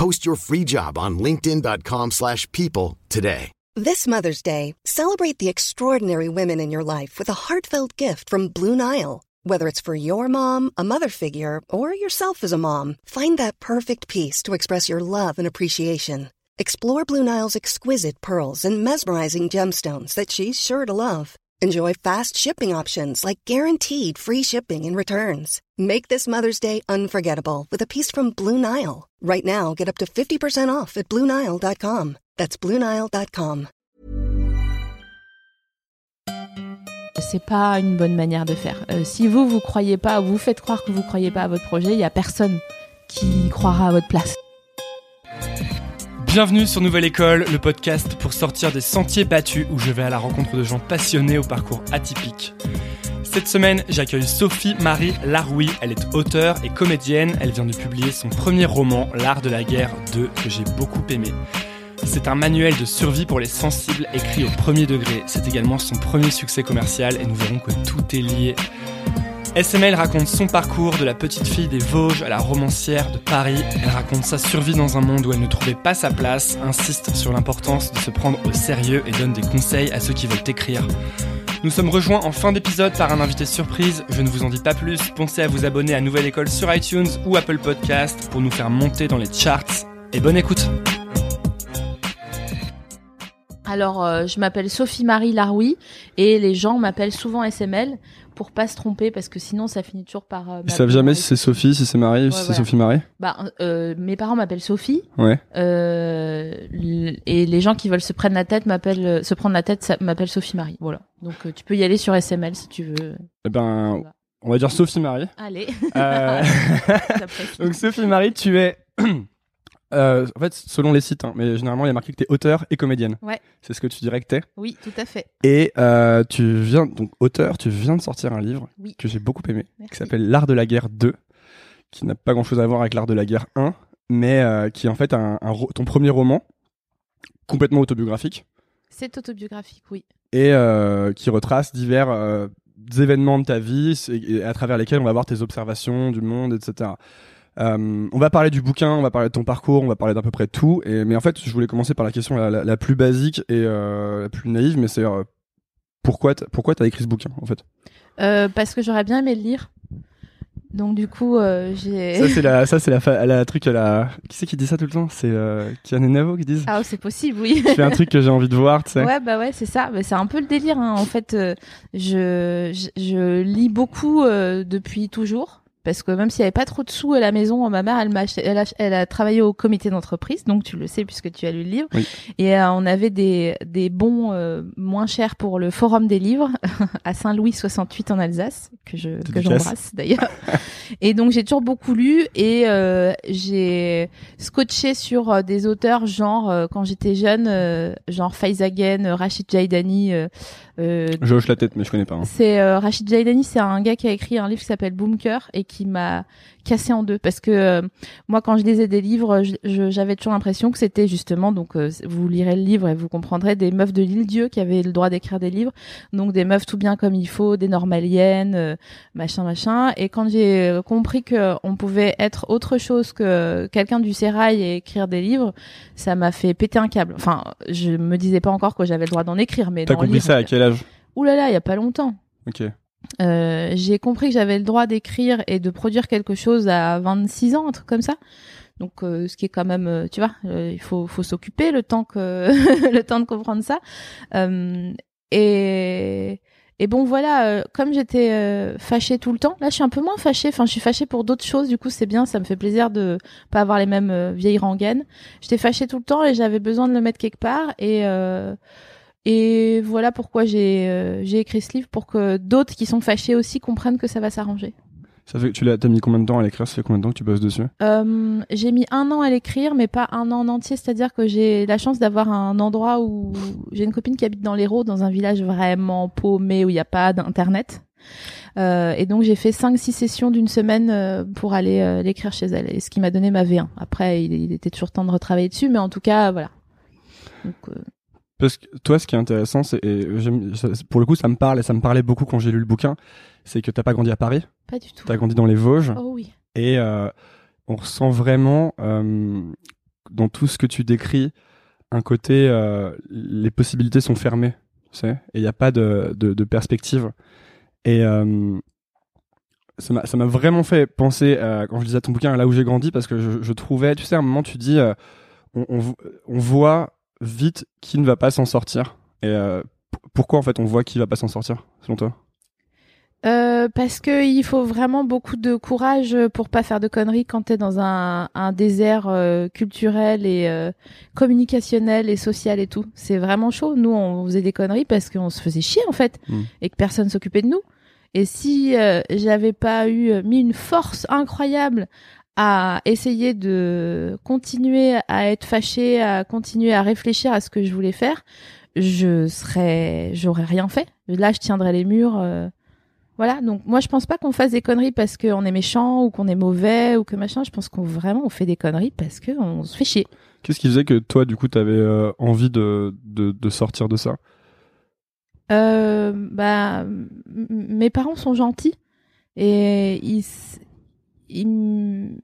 Post your free job on linkedin.com/people slash people today. This Mother's Day, celebrate the extraordinary women in your life with a heartfelt gift from Blue Nile. Whether it's for your mom, a mother figure, or yourself as a mom, find that perfect piece to express your love and appreciation. Explore Blue Nile's exquisite pearls and mesmerizing gemstones that she's sure to love. Enjoy fast shipping options like guaranteed free shipping and returns. Make this Mother's Day unforgettable with a piece from Blue Nile. Right now, get up to 50% off at BlueNile.com. That's BlueNile.com. C'est pas une bonne manière de faire. Euh, si vous, vous croyez pas, vous faites croire que vous croyez pas à votre projet, il y a personne qui croira à votre place. Bienvenue sur Nouvelle École, le podcast pour sortir des sentiers battus où je vais à la rencontre de gens passionnés au parcours atypique. Cette semaine, j'accueille Sophie Marie Laroui. Elle est auteure et comédienne. Elle vient de publier son premier roman, L'Art de la guerre 2, que j'ai beaucoup aimé. C'est un manuel de survie pour les sensibles écrit au premier degré. C'est également son premier succès commercial et nous verrons que tout est lié. SML raconte son parcours de la petite fille des Vosges à la romancière de Paris. Elle raconte sa survie dans un monde où elle ne trouvait pas sa place, insiste sur l'importance de se prendre au sérieux et donne des conseils à ceux qui veulent écrire. Nous sommes rejoints en fin d'épisode par un invité surprise. Je ne vous en dis pas plus. Pensez à vous abonner à Nouvelle École sur iTunes ou Apple Podcast pour nous faire monter dans les charts. Et bonne écoute. Alors, euh, je m'appelle Sophie-Marie Laroui et les gens m'appellent souvent SML pour pas se tromper parce que sinon ça finit toujours par. euh, Ils savent jamais si c'est Sophie, si c'est Marie, ou Ouais, si c'est. Sophie Marie. Bah, euh, mes parents m'appellent Sophie Ouais. euh, et les gens qui veulent se prendre la tête m'appellent se prendre la tête ça m'appelle Sophie Marie. Voilà. Donc tu peux y aller sur SML si tu veux. Eh ben, on va dire Sophie Marie. Allez. Donc Sophie Marie, tu es. euh, en fait, selon les sites, hein, mais généralement il y a marqué que tu es auteur et comédienne. Ouais. C'est ce que tu dirais que t'es. Oui, tout à fait. Et euh, tu viens, donc auteur, tu viens de sortir un livre Oui. que j'ai beaucoup aimé, Merci. qui s'appelle L'Art de la guerre 2, qui n'a pas grand chose à voir avec L'Art de la guerre 1, mais euh, qui est en fait un, ton premier roman, complètement autobiographique, C'est autobiographique, oui. et qui retrace divers événements de ta vie, et à travers lesquels on va voir tes observations du monde, etc. Euh, on va parler du bouquin, on va parler de ton parcours, on va parler d'à peu près tout. Et, mais en fait, je voulais commencer par la question la, la- la plus basique et euh, la plus naïve, mais c'est euh, pourquoi t'as, pourquoi t'as écrit ce bouquin en fait? Parce que j'aurais bien aimé le lire. Donc du coup, j'ai. Ça c'est la, ça c'est la, fa- la truc, la... qui c'est qui dit ça tout le temps? C'est euh, Kian et Navo qui disent? Ah, c'est possible, oui. Fais un truc que j'ai envie de voir, tu sais. Ouais, bah ouais, c'est ça. Bah, c'est un peu le délire. hein. En fait, je, je, je lis beaucoup depuis toujours. Parce que même s'il n'y avait pas trop de sous à la maison, ma mère, elle, m'a elle, a, elle a travaillé au comité d'entreprise, donc tu le sais puisque tu as lu le livre. Oui. Et euh, on avait des, des bons euh, moins chers pour le Forum des livres à Saint-Louis 68 en Alsace, que je que j'embrasse d'ailleurs. et donc j'ai toujours beaucoup lu et euh, j'ai scotché sur euh, des auteurs genre euh, quand j'étais jeune, euh, genre Faizagen, Rachid Jaidani, euh, Je hoche la tête, mais je connais pas. hein. c'est euh, Rachid Jailani, c'est un gars qui a écrit un livre qui s'appelle Boomker et qui m'a cassé en deux parce que euh, moi quand je lisais des livres, j'avais toujours l'impression que c'était justement donc euh, vous lirez le livre et vous comprendrez des meufs de l'île Dieu qui avaient le droit d'écrire des livres, donc des meufs tout bien comme il faut, des normaliennes, euh, machin machin. Et quand j'ai compris que on pouvait être autre chose que quelqu'un du sérail et écrire des livres, ça m'a fait péter un câble. Enfin, je me disais pas encore que j'avais le droit d'en écrire, mais T'as compris ça à quel âge? Ouh là là, il y a pas longtemps. Ok. Euh, j'ai compris que j'avais le droit d'écrire et de produire quelque chose à 26 ans, un truc comme ça. Donc, euh, ce qui est quand même, euh, tu vois, euh, il faut, faut s'occuper le temps que, le temps de comprendre ça. Euh, et, et bon, voilà, comme j'étais fâchée tout le temps, là, je suis un peu moins fâchée. Enfin, je suis fâchée pour d'autres choses. Du coup, c'est bien, ça me fait plaisir de pas avoir les mêmes vieilles rengaines. J'étais fâchée tout le temps et j'avais besoin de le mettre quelque part. Et et voilà pourquoi j'ai euh, j'ai écrit ce livre pour que d'autres qui sont fâchés aussi comprennent que ça va s'arranger. Ça fait, tu l'as, t'as mis combien de temps à l'écrire? Ça fait combien de temps que tu bosses dessus? Euh, j'ai mis un an à l'écrire, mais pas un an en entier. C'est-à-dire que j'ai la chance d'avoir un endroit où j'ai une copine qui habite dans l'Hérault, dans un village vraiment paumé où il n'y a pas d'internet. Euh, et donc j'ai fait 5-6 sessions d'une semaine euh, pour aller euh, l'écrire chez elle, et ce qui m'a donné ma V1. Après, il, il était toujours temps de retravailler dessus, mais en tout cas, voilà. Donc, Parce que toi, ce qui est intéressant, c'est et pour le coup, ça me parle et ça me parlait beaucoup quand j'ai lu le bouquin, c'est que t'as pas grandi à Paris, pas du tout. t'as grandi dans les Vosges Oh oui. et euh, on ressent vraiment euh, dans tout ce que tu décris un côté euh, les possibilités sont fermées, tu sais, et il n'y a pas de, de, de perspective. Et ça m'a vraiment fait penser quand je lisais ton bouquin là où j'ai grandi parce que je, je trouvais, tu sais, à un moment tu dis, on, on voit vite qui ne va pas s'en sortir. Et euh, pourquoi en fait on voit qui va pas s'en sortir selon toi? Euh, parce que il faut vraiment beaucoup de courage pour pas faire de conneries quand t'es dans un, un désert euh, culturel et euh, communicationnel et social et tout. C'est vraiment chaud. Nous, on faisait des conneries parce qu'on se faisait chier en fait Mm. et que personne s'occupait de nous. Et si euh, j'avais pas eu euh, mis une force incroyable à essayer de continuer à être fâchée, à continuer à réfléchir à ce que je voulais faire, je serais, j'aurais rien fait. Là, je tiendrais les murs. euh, voilà, donc moi je pense pas qu'on fasse des conneries parce qu'on est méchant ou qu'on est mauvais ou que machin. Je pense qu'on vraiment on fait des conneries parce que on se fait chier. Qu'est-ce qui faisait que toi, du coup, t'avais euh, envie de, de, de sortir de ça? Euh, bah, mes parents sont gentils et ils, ils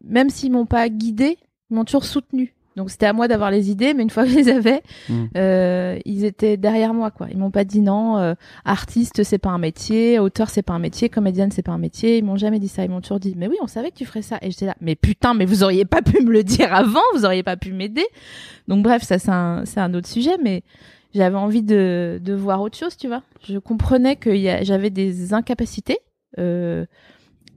même s'ils m'ont pas guidé, ils m'ont toujours soutenu. Donc c'était à moi d'avoir les idées, mais une fois que je les avais, Mm. euh, ils étaient derrière moi quoi. Ils m'ont pas dit non, euh, artiste c'est pas un métier, auteur c'est pas un métier, comédienne c'est pas un métier. Ils m'ont jamais dit ça. Ils m'ont toujours dit mais oui on savait que tu ferais ça. Et j'étais là mais putain mais vous auriez pas pu me le dire avant, vous auriez pas pu m'aider. Donc bref ça c'est un un autre sujet, mais j'avais envie de, de voir autre chose, tu vois. Je comprenais que j'avais des incapacités euh,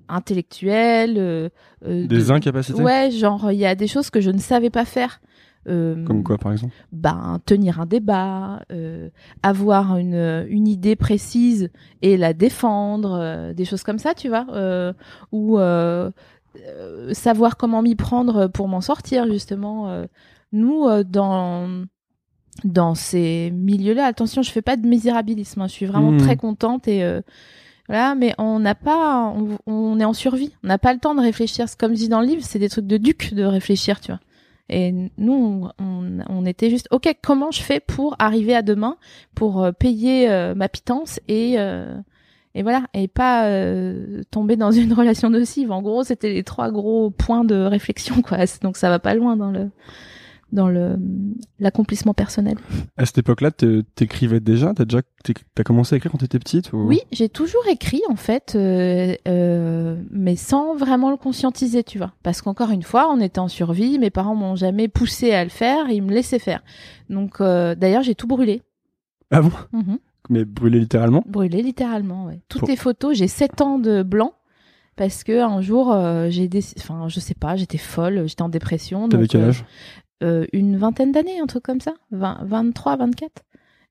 intellectuelles. euh, euh, Des de- incapacités Ouais, genre il y a des choses que je ne savais pas faire. Euh, Comme quoi, par exemple ben, tenir un débat, euh, avoir une, une idée précise et la défendre, euh, des choses comme ça, tu vois, ou savoir comment m'y prendre pour m'en sortir, justement. nous, dans dans ces milieux-là, attention, je fais pas de misérabilisme, hein, je suis vraiment Mhm. très contente et voilà, mais on n'a pas, on, on est en survie, on n'a pas le temps de réfléchir. Comme dis dans le livre, c'est des trucs de duc de réfléchir, tu vois. Et nous, on, on, était juste, ok, comment je fais pour arriver à demain, pour euh, payer euh, ma pitance et euh, et voilà, et pas tomber dans une relation nocive. En gros, c'était les trois gros points de réflexion, quoi. Donc ça va pas loin dans le dans le l'accomplissement personnel. À cette époque-là, t'é- t'écrivais déjà? T'as déjà t'as commencé à écrire quand t'étais petite ou... Oui, j'ai toujours écrit en fait, euh, euh, mais sans vraiment le conscientiser, tu vois. Parce qu'encore une fois, on était en survie, mes parents m'ont jamais poussé à le faire, ils me laissaient faire. Donc euh, d'ailleurs, j'ai tout brûlé. Ah bon? Mhm. Mais brûlé littéralement? Brûlé littéralement, ouais. Toutes Pour- les photos, j'ai 7 ans de blanc. Parce que un jour, euh, j'ai enfin, je sais pas, j'étais folle, j'étais en dépression. T'avais quel âge? Euh, une vingtaine d'années, un truc comme ça, 20, 23, 24.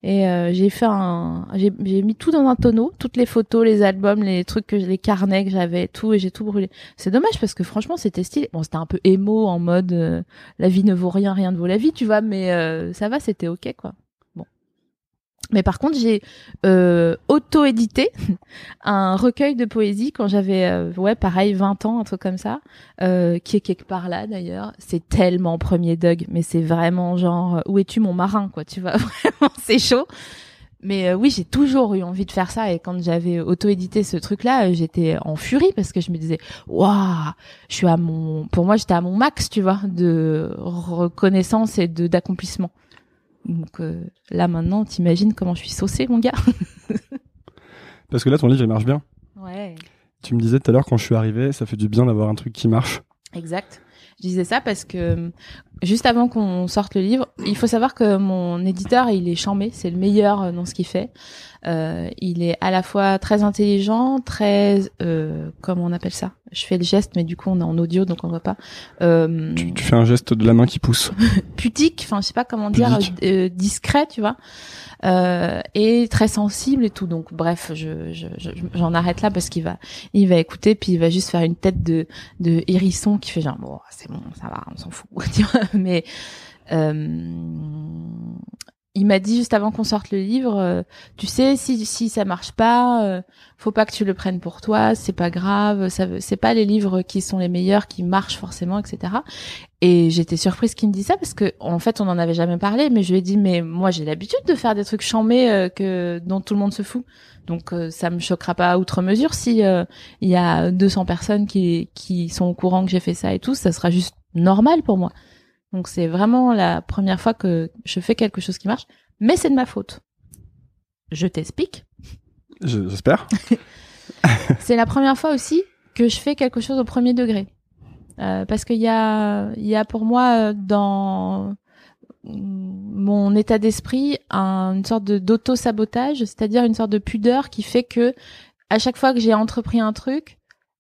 Et euh, j'ai fait un, j'ai j'ai mis tout dans un tonneau, toutes les photos, les albums, les trucs que les carnets que j'avais, tout, et j'ai tout brûlé. C'est dommage parce que franchement c'était stylé. Bon, c'était un peu émo en mode euh, la vie ne vaut rien, rien ne vaut la vie, tu vois, mais euh, ça va, c'était ok quoi. Mais par contre, j'ai euh, auto-édité un recueil de poésie quand j'avais, euh, ouais, pareil, 20 ans, un truc comme ça, euh, qui est quelque part là d'ailleurs. C'est tellement premier Doug, mais c'est vraiment genre, où es-tu mon marin, quoi, tu vois, vraiment, c'est chaud. Mais euh, oui, j'ai toujours eu envie de faire ça et quand j'avais auto-édité ce truc-là, euh, j'étais en furie parce que je me disais, waouh, je suis à mon, pour moi, j'étais à mon max, tu vois, de reconnaissance et de d'accomplissement. Donc euh, là maintenant, t'imagines comment je suis saucée, mon gars. Parce que là, ton livre, il marche bien. Ouais. Tu me disais tout à l'heure, quand je suis arrivé, ça fait du bien d'avoir un truc qui marche. Exact. Je disais ça parce que juste avant qu'on sorte le livre, il faut savoir que mon éditeur, il est chambé, c'est le meilleur euh, dans ce qu'il fait. Euh, il est à la fois très intelligent, très euh, comment on appelle ça? Je fais le geste, mais du coup on est en audio, donc on voit pas. Euh, Tu, tu fais un geste de la main qui pousse. pudique, enfin je sais pas comment dire, Pudique. euh, discret, tu vois, euh, et très sensible et tout. Donc bref, je je- je- j'en arrête là parce qu'il va il va écouter puis il va juste faire une tête de de hérisson qui fait genre bon c'est bon ça va on s'en fout. Mais euh, il m'a dit juste avant qu'on sorte le livre, euh, tu sais si si ça marche pas, euh, faut pas que tu le prennes pour toi, c'est pas grave, ça c'est pas les livres qui sont les meilleurs qui marchent forcément, etc. Et j'étais surprise qu'il me dise ça parce que en fait on en avait jamais parlé, mais je lui ai dit mais moi j'ai l'habitude de faire des trucs chambés euh, que dont tout le monde se fout, donc euh, ça me choquera pas outre mesure si il y a 200 personnes qui qui sont au courant que j'ai fait ça et tout, ça sera juste normal pour moi. Donc c'est vraiment la première fois que je fais quelque chose qui marche, mais c'est de ma faute. Je t'explique. Je- J'espère. C'est la première fois aussi que je fais quelque chose au premier degré. Euh, parce qu'il y a, il y a pour moi euh, dans mon état d'esprit un- une sorte d'auto-sabotage, c'est-à-dire une sorte de pudeur qui fait que à chaque fois que j'ai entrepris un truc,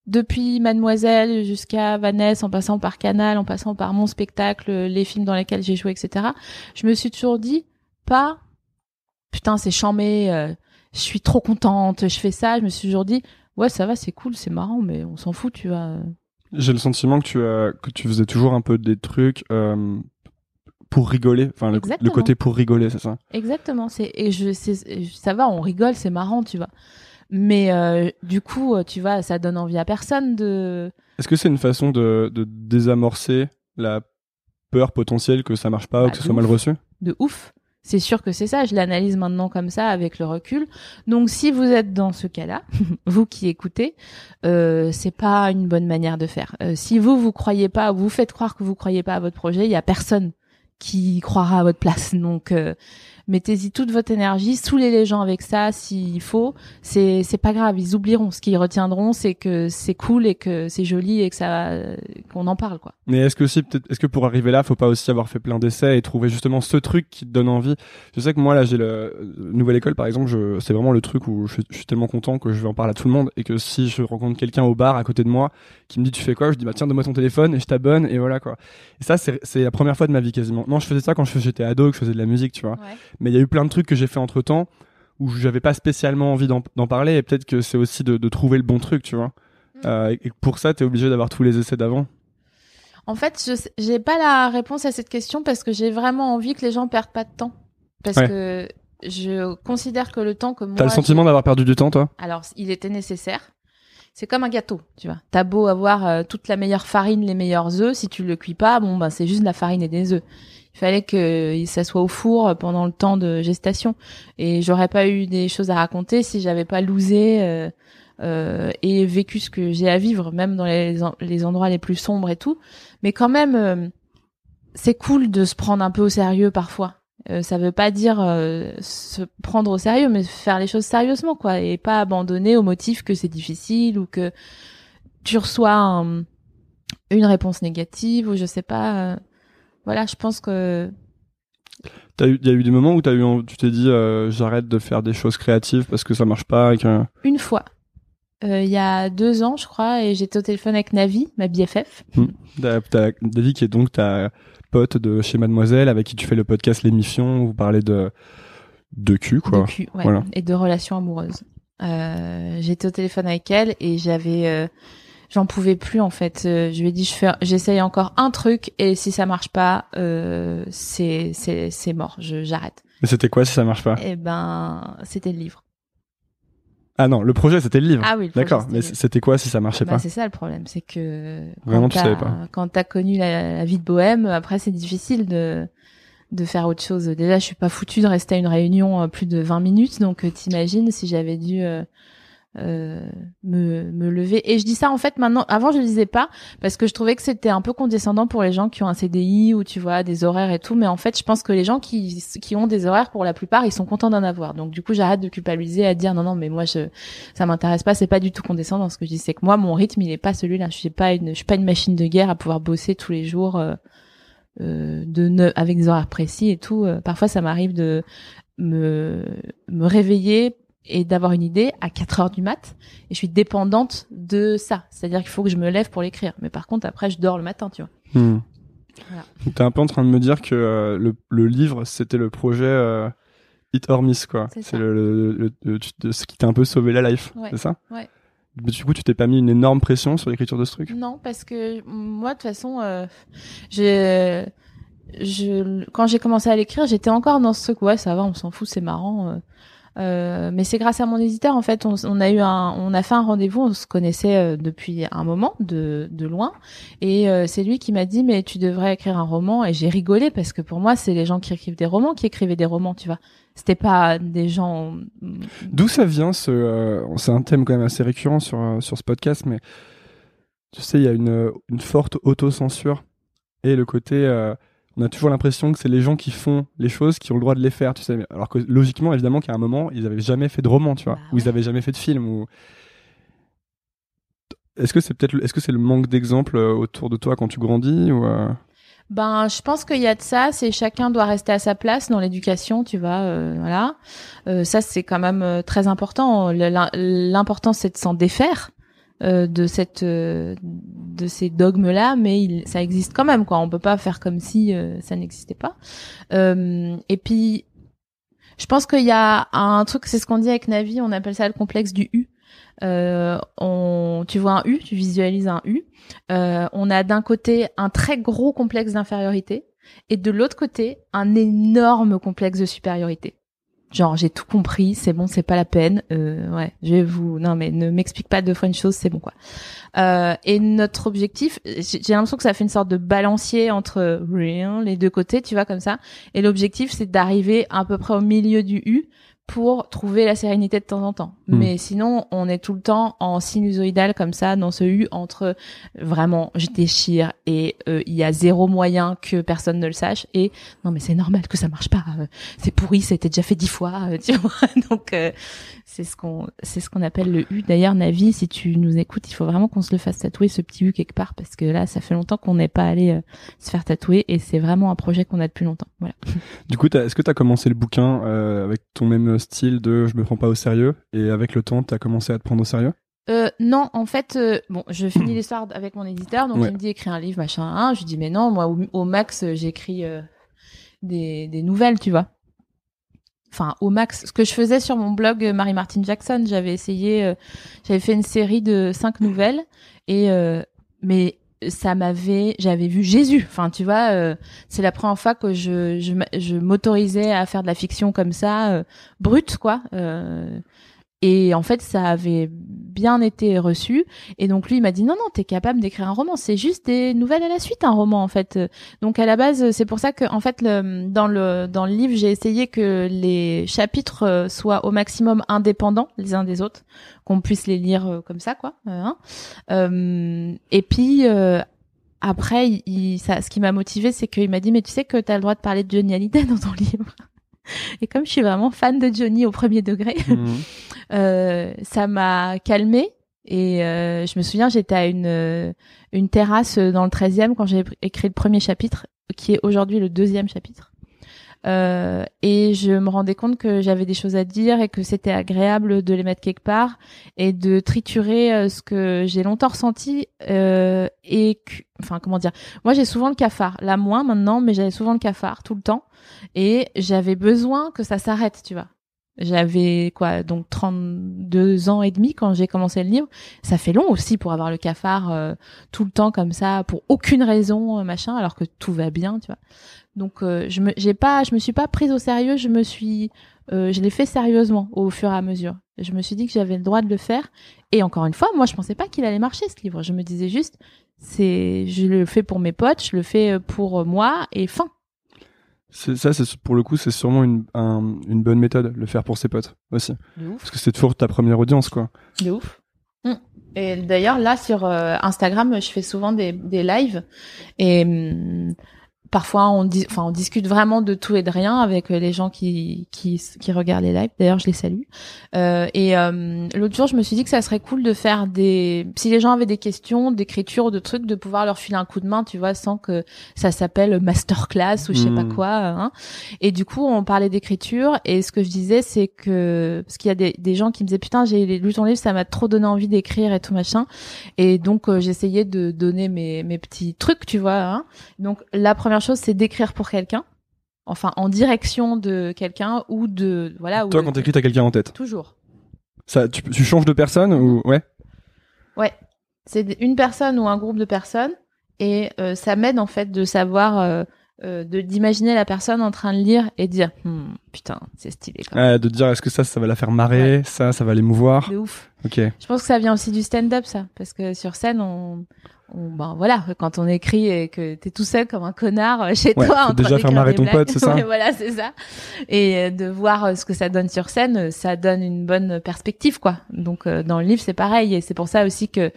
depuis Mademoiselle jusqu'à Vanessa, en passant par Canal, en passant par mon spectacle, les films dans lesquels j'ai joué, etc., je me suis toujours dit, pas, putain, c'est chambé, euh, je suis trop contente, je fais ça, je me suis toujours dit, ouais, ça va, c'est cool, c'est marrant, mais on s'en fout, tu vois. J'ai le sentiment que tu, as, que tu faisais toujours un peu des trucs euh, pour rigoler. Enfin, le, côté pour rigoler, c'est ça? Exactement, c'est et je ça va, on rigole, c'est marrant, tu vois. Mais euh, du coup, euh, tu vois, ça donne envie à personne de Est-ce que c'est une façon de, de désamorcer la peur potentielle que ça marche pas ou Bah, que ce soit mal reçu? De ouf. C'est sûr que c'est ça, je l'analyse maintenant comme ça avec le recul. Donc si vous êtes dans ce cas-là, vous qui écoutez, euh, c'est pas une bonne manière de faire. Euh, si vous vous croyez pas, vous faites croire que vous croyez pas à votre projet, il y a personne qui croira à votre place. Donc euh, mettez-y toute votre énergie, saoulez les gens avec ça s'il faut. C'est c'est pas grave, ils oublieront. Ce qu'ils retiendront, c'est que c'est cool et que c'est joli et que ça qu'on en parle quoi. Mais est-ce que aussi, peut-être, est-ce que pour arriver là, faut pas aussi avoir fait plein d'essais et trouver justement ce truc qui te donne envie? Je sais que moi, là, j'ai le euh, nouvelle école, par exemple, je, c'est vraiment le truc où je, suis- je suis tellement content que je vais en parler à tout le monde et que si je rencontre quelqu'un au bar à côté de moi qui me dit tu fais quoi, je dis bah tiens donne-moi ton téléphone et je t'abonne et voilà quoi. Et ça, c'est, c'est la première fois de ma vie quasiment. Non, je faisais ça quand j'étais ado, que je faisais de la musique, tu vois. Mais il y a eu plein de trucs que j'ai fait entre temps où j'avais pas spécialement envie d'en, parler et peut-être que c'est aussi de, de trouver le bon truc, tu vois. Euh, et, pour ça, t'es obligé d'avoir tous les essais d'avant. En fait, je j'ai pas la réponse à cette question parce que j'ai vraiment envie que les gens perdent pas de temps. Parce Ouais. que je considère que le temps que moi. T'as le sentiment d'avoir perdu du temps, toi? Alors, il était nécessaire. C'est comme un gâteau, tu vois. T'as beau avoir euh, toute la meilleure farine, les meilleurs œufs, si tu le cuis pas, bon, ben, c'est juste de la farine et des œufs. Il fallait que ça soit au four pendant le temps de gestation. Et j'aurais pas eu des choses à raconter si j'avais pas lousé euh, euh, et vécu ce que j'ai à vivre, même dans les, les endroits les plus sombres et tout. Mais quand même, euh, c'est cool de se prendre un peu au sérieux parfois. Euh, ça veut pas dire euh, se prendre au sérieux, mais faire les choses sérieusement, quoi, et pas abandonner au motif que c'est difficile ou que tu reçois un- une réponse négative ou je sais pas. euh, voilà, je pense que il y a eu des moments où t'as eu, tu t'es dit, euh, j'arrête de faire des choses créatives parce que ça marche pas et que... une fois, il y a deux ans, je crois, et j'étais au téléphone avec Navi, ma BFF. T'as David qui est donc ta pote de chez Mademoiselle avec qui tu fais le podcast L'émission où vous parlez de, de cul, quoi. de cul, ouais, Voilà. et de relations amoureuses. Euh, j'étais au téléphone avec elle et j'avais, euh, j'en pouvais plus en fait. Euh, je lui ai dit, je fais, j'essaye encore un truc et si ça marche pas, euh, c'est c'est c'est mort. Je j'arrête. Mais c'était quoi si ça marche pas? Eh ben, c'était le livre. Ah non, le projet c'était le livre. Ah oui, le projet, D'accord. Mais c'était quoi si ça marchait Bah, pas c'est ça le problème, c'est que Vraiment, quand tu savais pas. Quand t'as connu la, la vie de bohème, après c'est difficile de de faire autre chose. Déjà, je suis pas foutue de rester à une réunion euh, plus de 20 minutes, donc euh, t'imagines si j'avais dû euh, euh, me, me lever. Et je dis ça en fait maintenant. Avant, je le disais pas parce que je trouvais que c'était un peu condescendant pour les gens qui ont un CDI ou tu vois des horaires et tout. Mais en fait, je pense que les gens qui qui ont des horaires, pour la plupart, ils sont contents d'en avoir. Donc du coup, j'arrête de culpabiliser à dire non non, mais moi je ça m'intéresse pas. C'est pas du tout condescendant. Ce que je dis, c'est que moi, mon rythme, il est pas celui-là. Je suis pas une je suis pas une machine de guerre à pouvoir bosser tous les jours. euh, euh, de ne, avec des horaires précis et tout. Parfois, ça m'arrive de me, me réveiller et d'avoir une idée à 4 heures du mat et je suis dépendante de ça. C'est-à-dire qu'il faut que je me lève pour l'écrire. Mais par contre, après, je dors le matin, tu vois. Hmm. Voilà. Donc, T'es un peu en train de me dire que euh, le, le livre c'était le projet euh, Hit or Miss quoi. C'est le, le- ce qui t'a un peu sauvé la life, Ouais. c'est ça Ouais. Mais du coup, tu t'es pas mis une énorme pression sur l'écriture de ce truc? Non, parce que moi, de toute façon, euh, j'ai, je, quand j'ai commencé à l'écrire, j'étais encore dans ce truc. Ouais, ça va, on s'en fout, c'est marrant. Euh. Mais c'est grâce à mon éditeur en fait. On, a eu un, on a fait un rendez-vous. On se connaissait euh, depuis un moment de, loin, et euh, c'est lui qui m'a dit mais tu devrais écrire un roman. Et j'ai rigolé parce que pour moi, c'est les gens qui écrivent des romans qui écrivaient des romans, tu vois. C'était pas des gens. D'où ça vient ce C'est un thème quand même assez récurrent sur sur ce podcast, mais tu sais, il y a une forte autocensure et le côté. On a toujours l'impression que c'est les gens qui font les choses qui ont le droit de les faire, tu sais. Alors que logiquement, évidemment, qu'à un moment, ils avaient jamais fait de roman, tu vois, Bah ou ils ouais. avaient jamais fait de film. Ou est-ce que c'est peut-être, le- est-ce que c'est le manque d'exemples euh, autour de toi quand tu grandis ou euh, Ben, je pense qu'il y a de ça. C'est chacun doit rester à sa place dans l'éducation, tu vois. euh, voilà. Euh, ça, c'est quand même très important. L'important, c'est de s'en défaire de cette, euh, de ces dogmes-là, mais il, ça existe quand même, quoi. On peut pas faire comme si euh, ça n'existait pas. Euh, et puis, je pense qu'il y a un truc, c'est ce qu'on dit avec Navi. On appelle ça le complexe du U. Euh, on, tu vois un U, tu visualises un U. Euh, on a d'un côté un très gros complexe d'infériorité et de l'autre côté un énorme complexe de supériorité. Genre j'ai tout compris, c'est bon, c'est pas la peine. Euh, ouais, je vais vous, non mais ne m'explique pas deux fois une chose, c'est bon quoi. Euh, et notre objectif, j'ai l'impression que ça fait une sorte de balancier entre les deux côtés, tu vois comme ça. Et l'objectif c'est d'arriver à peu près au milieu du U pour trouver la sérénité de temps en temps. Hmm. Mais sinon, on est tout le temps en sinusoïdal comme ça dans ce U entre vraiment je déchire et euh, il y a zéro moyen que personne ne le sache. Et non mais c'est normal que ça marche pas euh, c'est pourri ça a été déjà fait dix fois euh, tu vois. Donc euh, c'est ce qu'on c'est ce qu'on appelle le U. D'ailleurs Navi si tu nous écoutes il faut vraiment qu'on se le fasse tatouer ce petit U quelque part parce que là ça fait longtemps qu'on n'est pas allé euh, se faire tatouer et c'est vraiment un projet qu'on a depuis longtemps. Voilà. Du coup, est-ce que tu as commencé le bouquin euh, avec ton même style de je me prends pas au sérieux et avec le temps, tu as commencé à te prendre au sérieux? Euh, non, en fait, euh, bon, je finis l'histoire avec mon éditeur, donc Ouais. il me dit écris un livre, machin. Hein. Je lui dis mais non, moi au, au max euh, j'écris euh, des, des nouvelles, tu vois. Enfin, au max, ce que je faisais sur mon blog Marie Martin Jackson, j'avais essayé, j'avais fait une série de cinq nouvelles et mais ça m'avait, j'avais vu Jésus. Enfin, tu vois, euh, c'est la première fois que je je, je m'autorisais à faire de la fiction comme ça, euh, brute quoi. Euh, et en fait, ça avait bien été reçu. Et donc lui, il m'a dit non, non, t'es capable d'écrire un roman. C'est juste des nouvelles à la suite, un roman en fait. Donc à la base, c'est pour ça que en fait, dans le dans le livre, j'ai essayé que les chapitres euh, soient au maximum indépendants les uns des autres, qu'on puisse les lire euh, comme ça, quoi. euh, hein. Euh, et puis euh, après, il, ça, ce qui m'a motivé, c'est qu'il m'a dit mais tu sais que t'as le droit de parler de Johnny Hallyday dans ton livre. Et comme je suis vraiment fan de Johnny au premier degré, euh, ça m'a calmée. Et euh, je me souviens, j'étais à une, euh, une terrasse dans le 13e quand j'ai écrit le premier chapitre, qui est aujourd'hui le deuxième chapitre. Euh, et je me rendais compte que j'avais des choses à dire et que c'était agréable de les mettre quelque part et de triturer euh, ce que j'ai longtemps ressenti euh, et que, enfin comment dire moi j'ai souvent le cafard là moins maintenant mais j'avais souvent le cafard tout le temps et j'avais besoin que ça s'arrête tu vois J'avais quoi, donc 32 ans et demi quand j'ai commencé le livre. Ça fait long aussi pour avoir le cafard euh, tout le temps comme ça, pour aucune raison, euh, machin, alors que tout va bien, tu vois. Donc euh, je me, j'ai pas, je me suis pas prise au sérieux. Je me suis, je l'ai fait sérieusement au fur et à mesure. Je me suis dit que j'avais le droit de le faire. Et encore une fois, moi, je pensais pas qu'il allait marcher ce livre. Je me disais juste, c'est, je le fais pour mes potes, je le fais pour moi et fin. Ça, c'est pour le coup, c'est sûrement une, une bonne méthode, le faire pour ses potes aussi. Parce que c'est toujours ta première audience, quoi. De ouf. Mm. Et d'ailleurs, là, sur euh, Instagram, je fais souvent des, des lives. Et hum, parfois on, dit, enfin, on discute vraiment de tout et de rien avec euh, les gens qui, qui, qui regardent les lives. D'ailleurs, je les salue. Euh, et euh, l'autre jour, je me suis dit que ça serait cool de faire des... Si les gens avaient des questions, d'écriture, de trucs, de pouvoir leur filer un coup de main, tu vois, sans que ça s'appelle masterclass ou je sais pas hmm. quoi. Hein. Et du coup, on parlait d'écriture. Et ce que je disais, c'est que... Parce qu'il y a des, des gens qui me disaient, putain, j'ai lu ton livre, ça m'a trop donné envie d'écrire et tout machin. Et donc, euh, j'essayais de donner mes, mes petits trucs, tu vois. Hein. Donc, la première chose, c'est d'écrire pour quelqu'un. Enfin, en direction de quelqu'un ou de voilà. Toi, quand t'écris, t'as quelqu'un en tête. Toujours. Ça, tu, tu changes de personne ou ouais? Ouais, c'est une personne ou un groupe de personnes et euh, ça m'aide en fait de savoir euh, euh, de d'imaginer la personne en train de lire et dire hmm, putain c'est stylé de dire est-ce que ça ça va la faire marrer? Ça ça va l'émouvoir de ouf ok je pense que ça vient aussi du stand-up ça parce que sur scène on ben voilà, quand on écrit et que t'es tout seul comme un connard euh, chez toi, en déjà faire marrer ton pote, c'est ça. voilà, c'est ça. Et euh, de voir euh, ce que ça donne sur scène, ça donne une bonne perspective, quoi. Donc dans le livre, c'est pareil, et c'est pour ça aussi que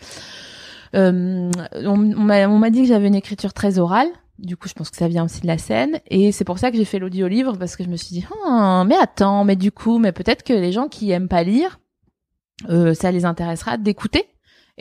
euh, on, on m'a dit que j'avais une écriture très orale. Du coup, je pense que ça vient aussi de la scène, et c'est pour ça que j'ai fait l'audio-livre parce que je me suis dit, oh, mais attends, mais du coup, mais peut-être que les gens qui aiment pas lire, euh, ça les intéressera d'écouter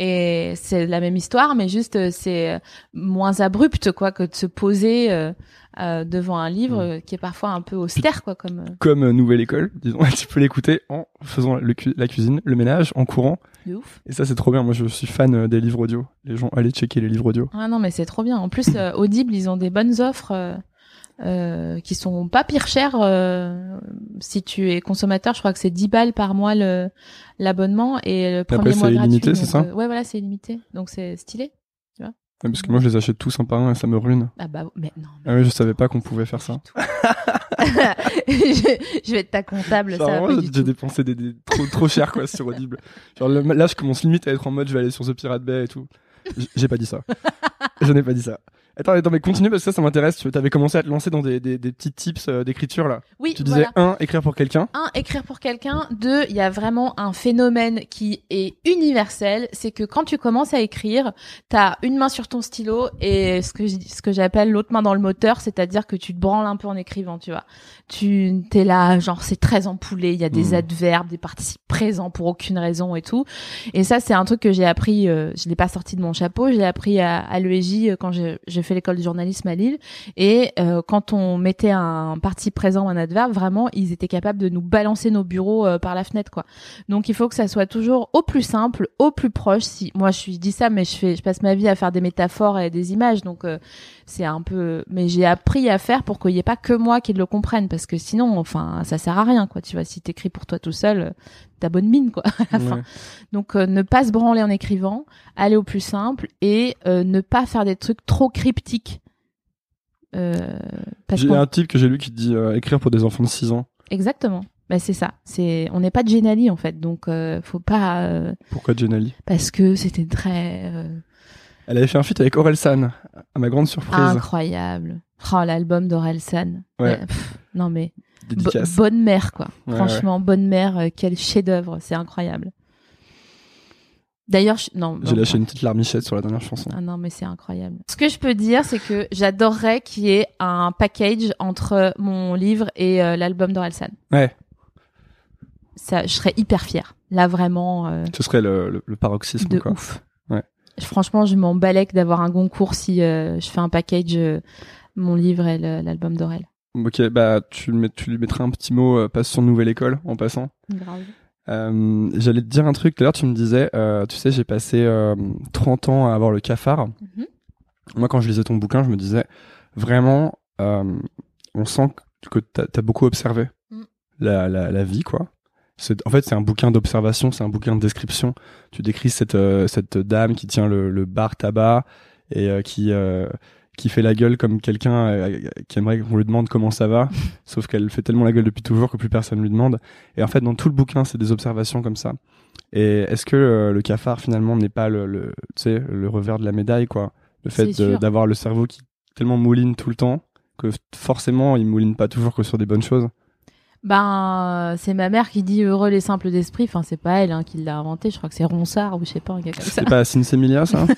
et c'est la même histoire, mais juste euh, c'est euh, moins abrupt quoi que de se poser euh, devant un livre mm. qui est parfois un peu austère quoi comme. Comme nouvelle école, disons, tu peux l'écouter en faisant la cuisine, le ménage, en courant. De ouf. Et ça c'est trop bien. Moi je suis fan des livres audio. Les gens allez checker les livres audio. Ah non mais c'est trop bien. En plus Audible ils ont des bonnes offres. Euh, qui sont pas pire chers euh, si tu es consommateur. Je crois que c'est 10 balles par mois le l'abonnement et le premier mois gratuit. Limité, c'est ça euh, Ouais, voilà, c'est limité. Donc c'est stylé, tu vois. parce que moi je les achète tous un par un et ça me ruine. Ah bah mais non. Ah oui, je savais pas qu'on pouvait faire ça. je, vais être ta comptable. ça j'ai dépensé des, des, trop trop cher quoi sur Audible. Genre là je commence limite à être en mode je vais aller sur The Pirate Bay et tout. J'ai pas dit ça. je n'ai pas dit ça. Attends, attends, mais continue parce que ça, ça m'intéresse. Tu avais commencé à te lancer dans des, des, des petits tips euh, d'écriture là. Oui. Tu disais un, écrire pour quelqu'un. Un, écrire pour quelqu'un. Deux, il y a vraiment un phénomène qui est universel, c'est que quand tu commences à écrire, t'as une main sur ton stylo et ce que ce que j'appelle l'autre main dans le moteur, c'est-à-dire que tu te branles un peu en écrivant, tu vois. Tu t'es là, genre c'est très empoulé, il y a des hmm. adverbes, des participes présents pour aucune raison et tout. Et ça, c'est un truc que j'ai appris. Euh, je l'ai pas sorti de mon chapeau, j'ai appris à, à l'EJ euh, quand j'ai fait l'école de journalisme à Lille. Et euh, quand on mettait un parti présent ou un adverbe, vraiment, ils étaient capables de nous balancer nos bureaux euh, par la fenêtre, quoi. Donc il faut que ça soit toujours au plus simple, au plus proche. Si moi je dis ça, mais je passe ma vie à faire des métaphores et des images, donc euh, c'est un peu. Mais j'ai appris à faire pour qu'il n'y ait pas que moi qui le comprenne, parce que sinon, enfin, ça sert à rien, quoi. Tu vois, si t'écris pour toi tout seul, ta bonne mine, quoi, à la fin. Donc ne pas se branler en écrivant, aller au plus simple et ne pas faire des trucs trop cryptiques euh, j'ai un type que j'ai lu qui dit euh, écrire pour des enfants de 6 ans. Exactement. Bah, c'est ça. C'est on n'est pas de Genali en fait, donc euh, faut pas. Euh, Pourquoi Genali Parce que c'était très. Elle avait fait un feat avec Orelsan, à ma grande surprise. Incroyable. Oh l'album d'Orelsan. Ouais. non mais. bonne mère quoi. Franchement, bonne mère, quel chef-d'œuvre, c'est incroyable. D'ailleurs, non. J'ai lâché une petite larmichette sur la dernière chanson. Ah non, mais c'est incroyable. Ce que je peux dire, c'est que j'adorerais qu'il y ait un package entre mon livre et euh, l'album d'Orelsan. Ouais. Ça, je serais hyper fière. Là, vraiment. Euh, Ce serait le, le, paroxysme. De quoi. ouf. Franchement, je m'en balèque d'avoir un concours si euh, je fais un package, mon livre et l'album d'Aurel. Ok, bah tu, tu lui mettras un petit mot, passe sur Nouvelle École en passant. Grave. Euh, J'allais te dire un truc, tout à l'heure tu me disais, euh, tu sais, j'ai passé euh, 30 ans à avoir le cafard. Mhm. Moi, quand je lisais ton bouquin, je me disais, vraiment, euh, on sent que tu as, beaucoup observé. Mm. la, la, la vie, quoi. En fait, c'est un bouquin d'observation, c'est un bouquin de description. Tu décris cette, euh, cette dame qui tient le, le bar tabac et euh, qui, euh, qui fait la gueule comme quelqu'un qui aimerait qu'on lui demande comment ça va, sauf qu'elle fait tellement la gueule depuis toujours que plus personne lui demande. Et en fait, dans tout le bouquin, c'est des observations comme ça. Et est-ce que le cafard, finalement, n'est pas le, le, revers de la médaille, quoi? Le fait d'avoir le cerveau qui tellement mouline tout le temps que forcément, il mouline pas toujours que sur des bonnes choses. Ben, c'est ma mère qui dit heureux les simples d'esprit. Enfin, c'est pas elle hein, qui l'a inventé. Je crois que c'est Ronsard ou je sais pas, un gars comme ça. C'est pas Sinsemilia, ça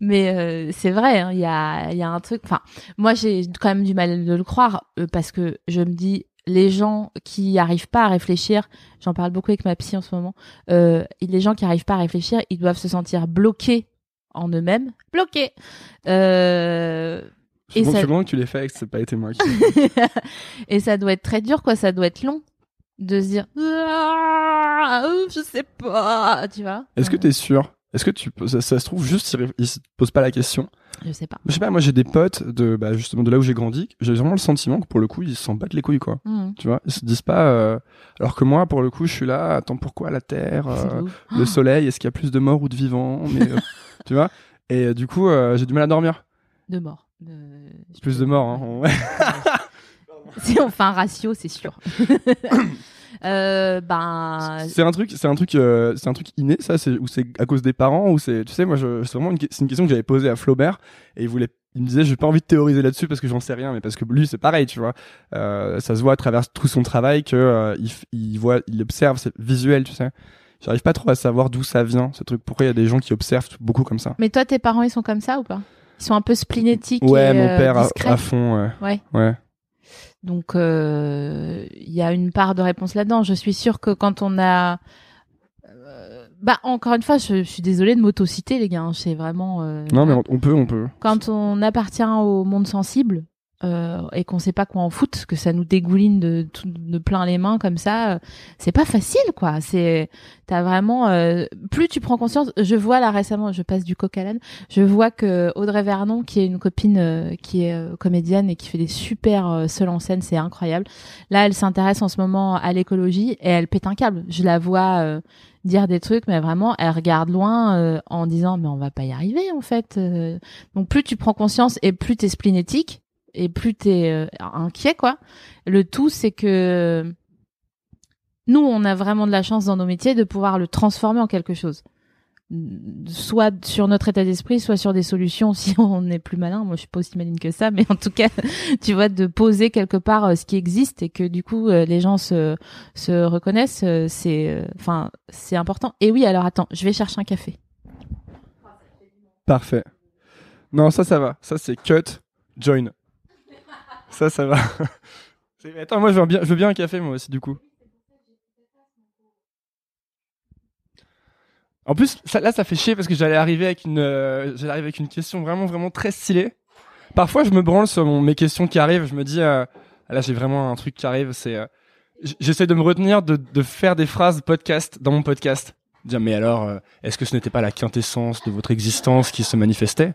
Mais euh, c'est vrai, hein, il y, a, il y a un truc. Enfin, moi, j'ai quand même du mal de le croire euh, parce que je me dis, les gens qui arrivent pas à réfléchir, j'en parle beaucoup avec ma psy en ce moment, euh, les gens qui arrivent pas à réfléchir, ils doivent se sentir bloqués en eux-mêmes. Bloqués euh, Et me ça- que tu l'aies fait et que c'est pas été moi qui. Et ça doit être très dur, quoi. Ça doit être long de se dire, Ah, je sais pas, tu vois. Est-ce que Euh, t'es sûr? Est-ce que tu ça, ça se trouve juste ils, se posent pas la question Je sais pas. Je sais pas, moi j'ai des potes de bah, justement de là où j'ai grandi, j'ai vraiment le sentiment que pour le coup ils s'en battent les couilles quoi. Mhm. Tu vois, ils se disent pas. euh, Alors que moi pour le coup je suis là. Attends pourquoi la Terre, euh, le Soleil, est-ce qu'il y a plus de morts ou de vivants? Mais euh, tu vois. Et du coup j'ai du mal à dormir. De mort. Plus de morts. Hein. Si on fait un ratio, c'est sûr. euh, ben, C'est un truc, c'est un truc, euh, c'est un truc inné, ça, c'est ou c'est à cause des parents ou c'est, tu sais, moi, c'est vraiment une, c'est une question que j'avais posée à Flaubert et il voulait, il me disait, j'ai pas envie de théoriser là-dessus parce que j'en sais rien, mais parce que lui, c'est pareil, tu vois, Euh, ça se voit à travers tout son travail que euh, il voit, il observe, c'est visuel, tu sais. J'arrive pas trop à savoir d'où ça vient, ce truc. Pourquoi il y a des gens qui observent beaucoup comme ça mais toi, tes parents, ils sont comme ça ou pas? Ils sont un peu splénétiques Ouais, et mon euh, père à, à fond, ouais. Ouais. Ouais. Donc, euh, il y a une part de réponse là-dedans. Je suis sûre que quand on a... euh, bah, encore une fois, je, je suis désolée de m'autociter, les gars. hein. C'est vraiment... euh, Non, mais on, on peut, on peut. quand on appartient au monde sensible euh, et qu'on sait pas quoi en foutre, que ça nous dégouline de, de plein les mains comme ça, euh, c'est pas facile quoi. C'est t'as vraiment euh, plus tu prends conscience. Je vois là récemment, je passe du coq à l'âne, je vois que Audrey Vernon, qui est une copine euh, qui est euh, comédienne et qui fait des super seuls en scène, c'est incroyable. Là, elle s'intéresse en ce moment à l'écologie et elle pète un câble. Je la vois. dire des trucs mais vraiment elle regarde loin euh, en disant mais on va pas y arriver en fait euh, donc plus tu prends conscience et plus t'es splénétique et plus t'es euh, inquiet quoi. Le tout c'est que nous on a vraiment de la chance dans nos métiers de pouvoir le transformer en quelque chose. Soit sur notre état d'esprit, soit sur des solutions si on est plus malin. Moi je suis pas aussi maline que ça, mais en tout cas tu vois de poser quelque part euh, ce qui existe et que du coup euh, les gens se se reconnaissent, c'est enfin c'est important. Et oui alors attends, je vais chercher un café. Parfait. Non, ça, ça va. Ça, c'est cut, join. Ça, ça va. Attends, moi, je veux bien, je veux bien un café, moi aussi, du coup. En plus, là, ça fait chier parce que j'allais arriver avec une, euh, arriver avec une question vraiment, vraiment très stylée. Parfois, je me branle sur mes questions qui arrivent. Je me dis, euh, là, j'ai vraiment un truc qui arrive. Euh, j'essaie de me retenir de, de faire des phrases podcast dans mon podcast. Dire, mais alors, est-ce que ce n'était pas la quintessence de votre existence qui se manifestait?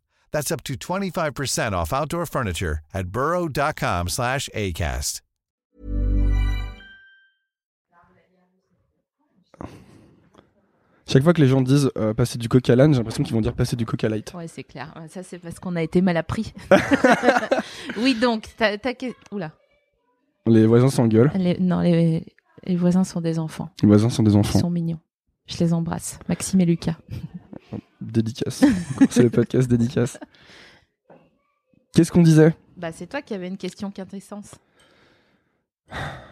That's up to 25% off outdoor furniture at burrow.com/acast. Chaque fois que les gens disent euh, passer du coca à l'âne, j'ai l'impression qu'ils vont dire passer du coca light. Ouais, c'est clair. Ça, c'est parce qu'on a été mal appris. oui, donc, ta, ta Oula. Les voisins s'engueulent. Les- non, les, les voisins sont des enfants. Les voisins sont des Ils enfants. sont mignons. Je les embrasse. Maxime et Lucas. Dédicace. C'est le podcast dédicace. Qu'est-ce qu'on disait? Bah, c'est toi qui avais une question quintessence.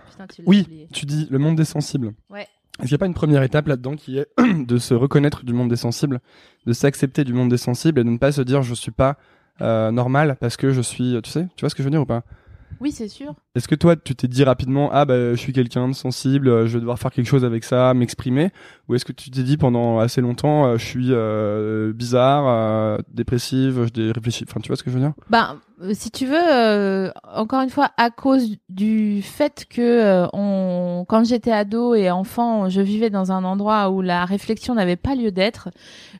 Putain, tu Oui, oublié. tu dis le monde des sensibles. Ouais. Est-ce qu'il n'y a pas une première étape là-dedans qui est de se reconnaître du monde des sensibles, de s'accepter du monde des sensibles et de ne pas se dire je suis pas euh, normal parce que je suis, tu sais, tu vois ce que je veux dire ou pas? Oui, c'est sûr. Est-ce que toi tu t'es dit rapidement ah bah je suis quelqu'un de sensible, euh, je vais devoir faire quelque chose avec ça, m'exprimer, ou est-ce que tu t'es dit pendant assez longtemps euh, je suis euh, bizarre, euh, dépressive, je réfléchis, enfin tu vois ce que je veux dire? Euh, si tu veux, euh, encore une fois, à cause du fait que euh, on, quand j'étais ado et enfant, je vivais dans un endroit où la réflexion n'avait pas lieu d'être.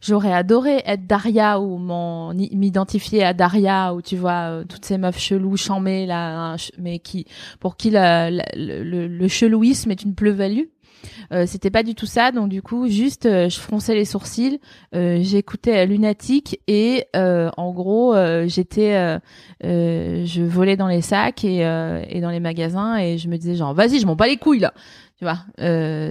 J'aurais adoré être Daria ou m'identifier à Daria ou tu vois euh, toutes ces meufs cheloues, chamées là, mais qui pour qui le chelouisme est une plus-value. Euh, c'était pas du tout ça, donc du coup, juste, euh, je fronçais les sourcils, euh, j'écoutais Lunatique et en gros, j'étais, je volais dans les sacs et, et dans les magasins et je me disais genre, vas-y, je m'en bats les couilles là, tu vois.